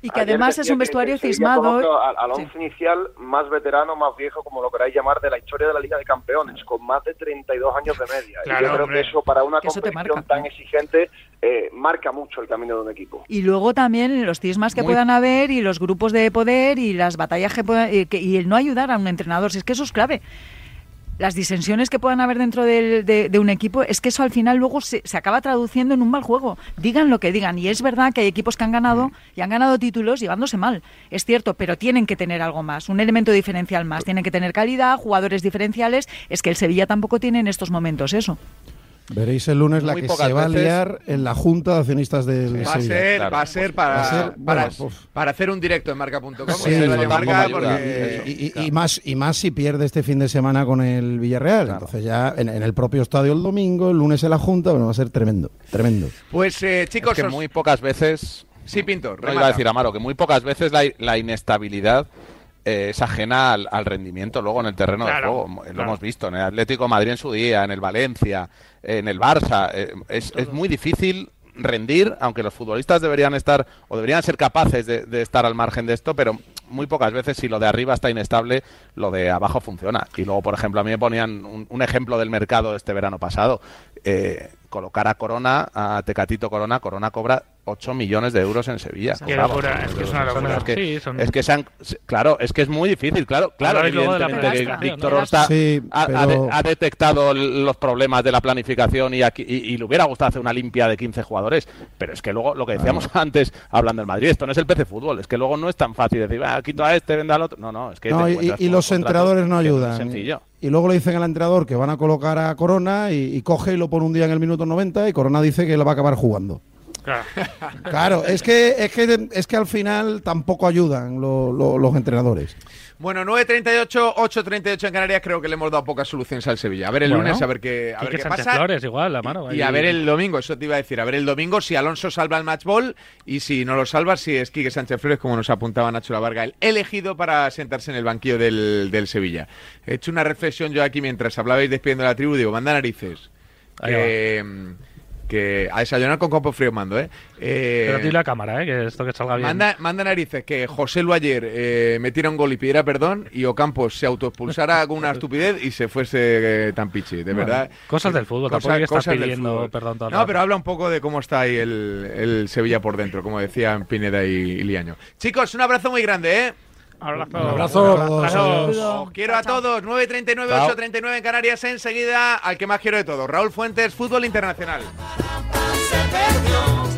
[SPEAKER 3] Y que
[SPEAKER 37] Ayer
[SPEAKER 3] además es un vestuario cismado.
[SPEAKER 37] Al, al once inicial más veterano, más viejo, como lo queráis llamar, de la historia de la Liga de Campeones, con más de 32 años de media. y
[SPEAKER 6] Claro,
[SPEAKER 37] yo creo
[SPEAKER 6] hombre.
[SPEAKER 37] que eso para una
[SPEAKER 3] Que
[SPEAKER 37] competición
[SPEAKER 3] marca.
[SPEAKER 37] tan exigente eh, marca mucho el camino de un equipo.
[SPEAKER 3] Y luego también los cismas que
[SPEAKER 37] Muy-
[SPEAKER 3] puedan haber y los grupos de poder y las batallas que puedan... Y, que- y el no ayudar a un entrenador, si es que eso es clave. Las disensiones que puedan haber dentro de, un equipo, es que eso al final luego se acaba traduciendo en un mal juego. Digan lo que digan. Y es verdad que hay equipos que han ganado y han ganado títulos llevándose mal. Es cierto, pero tienen que tener algo más, un elemento diferencial más. Tienen que tener calidad, jugadores diferenciales. Es que el Sevilla tampoco tiene en estos momentos eso.
[SPEAKER 5] Veréis el lunes la que se va a liar en la Junta de Accionistas del
[SPEAKER 1] Va a
[SPEAKER 5] Sevilla.
[SPEAKER 1] ser,
[SPEAKER 2] Claro.
[SPEAKER 1] va a ser para,
[SPEAKER 5] Va a ser,
[SPEAKER 1] para,
[SPEAKER 5] bueno,
[SPEAKER 1] para,
[SPEAKER 5] uf.
[SPEAKER 1] para hacer un directo en marca.com.
[SPEAKER 5] Sí,
[SPEAKER 1] porque-
[SPEAKER 5] y, y- y más y más si pierde este fin de semana con el Villarreal. Entonces ya en, en el propio estadio el domingo, el lunes en la Junta, bueno, va a ser tremendo, tremendo.
[SPEAKER 1] Pues eh, chicos,
[SPEAKER 2] Es que
[SPEAKER 1] os-
[SPEAKER 2] muy pocas veces.
[SPEAKER 1] Sí, Pinto,
[SPEAKER 2] No iba a decir Amaro, que muy pocas veces la, la inestabilidad eh, es ajena al, al rendimiento luego en el terreno
[SPEAKER 6] Claro,
[SPEAKER 2] de juego. Lo
[SPEAKER 6] claro.
[SPEAKER 2] hemos visto en el Atlético de Madrid en su día, en el Valencia, en el Barça. eh, es, es muy difícil rendir, aunque los futbolistas deberían estar o deberían ser capaces de, de estar al margen de esto, pero muy pocas veces si lo de arriba está inestable, lo de abajo funciona. Y luego, por ejemplo, a mí me ponían un, un ejemplo del mercado este verano pasado. Eh, colocar a Corona, a Tecatito Corona, Corona cobra 8 millones de euros en Sevilla.
[SPEAKER 6] Qué
[SPEAKER 2] Cobraba
[SPEAKER 6] locura,
[SPEAKER 2] 8
[SPEAKER 6] es que es una locura.
[SPEAKER 2] Es que,
[SPEAKER 7] Sí, son-
[SPEAKER 2] es que claro, es que es muy difícil, claro, claro, evidentemente que Víctor. Horta
[SPEAKER 5] Sí,
[SPEAKER 2] ha, ha
[SPEAKER 5] pero-
[SPEAKER 2] de- ha detectado los problemas de la planificación y, aquí, y, y le hubiera gustado hacer una limpia de 15 jugadores, pero es que luego lo que decíamos *laughs* antes hablando del Madrid, esto no es el PC fútbol, es que luego no es tan fácil decir, ah, quito a este, venda al otro, no, no, es que
[SPEAKER 5] No, y, los entrenadores no ayudan.
[SPEAKER 2] sencillo.
[SPEAKER 5] Y luego le dicen al entrenador que van a colocar a Corona y, coge y lo pone un día en el minuto 90 y Corona dice que lo va a acabar jugando.
[SPEAKER 6] Claro. *laughs*
[SPEAKER 5] Claro, es que es que es que al final tampoco ayudan lo- lo- los entrenadores.
[SPEAKER 1] Bueno, 9.38, 8.38 en Canarias, creo que le hemos dado pocas soluciones al Sevilla. A ver el
[SPEAKER 7] Bueno,
[SPEAKER 1] lunes, a ver qué, a ver
[SPEAKER 7] Quique
[SPEAKER 1] qué
[SPEAKER 7] Sánchez
[SPEAKER 1] pasa.
[SPEAKER 7] Flores, igual, la mano.
[SPEAKER 1] Y a ver el domingo, eso te iba a decir, a ver el domingo si Alonso salva el match ball y si no lo salva, si es Quique Sánchez Flores, como nos apuntaba Nacho La Varga, el elegido para sentarse en el banquillo del, del Sevilla. He hecho una reflexión yo aquí mientras hablabais despidiendo la tribu, digo, manda narices.
[SPEAKER 7] Ahí
[SPEAKER 1] Que, que a desayunar con copo frío mando, ¿eh? Eh,
[SPEAKER 7] Pero dile la cámara, ¿eh? que esto que salga bien.
[SPEAKER 1] Manda, manda narices que José Lu ayer eh, metiera un gol y pidiera perdón y Ocampos se autoexpulsara *laughs* con una estupidez y se fuese eh, tan pichi, de
[SPEAKER 7] Bueno,
[SPEAKER 1] verdad.
[SPEAKER 7] cosas del fútbol, tampoco hay que estar pidiendo perdón
[SPEAKER 1] No,
[SPEAKER 7] rato.
[SPEAKER 1] pero habla un poco de cómo está ahí el, el Sevilla por dentro, como decían Pineda y, y Liaño. Chicos, un abrazo muy grande, ¿eh?
[SPEAKER 6] Abrazo.
[SPEAKER 4] abrazo.
[SPEAKER 6] Abrazo.
[SPEAKER 1] Os quiero a todos. 9.39,
[SPEAKER 2] Chao.
[SPEAKER 1] 8.39 en Canarias. Enseguida, al que más quiero de todos, Raúl Fuentes, Fútbol Internacional.
[SPEAKER 39] se perdió.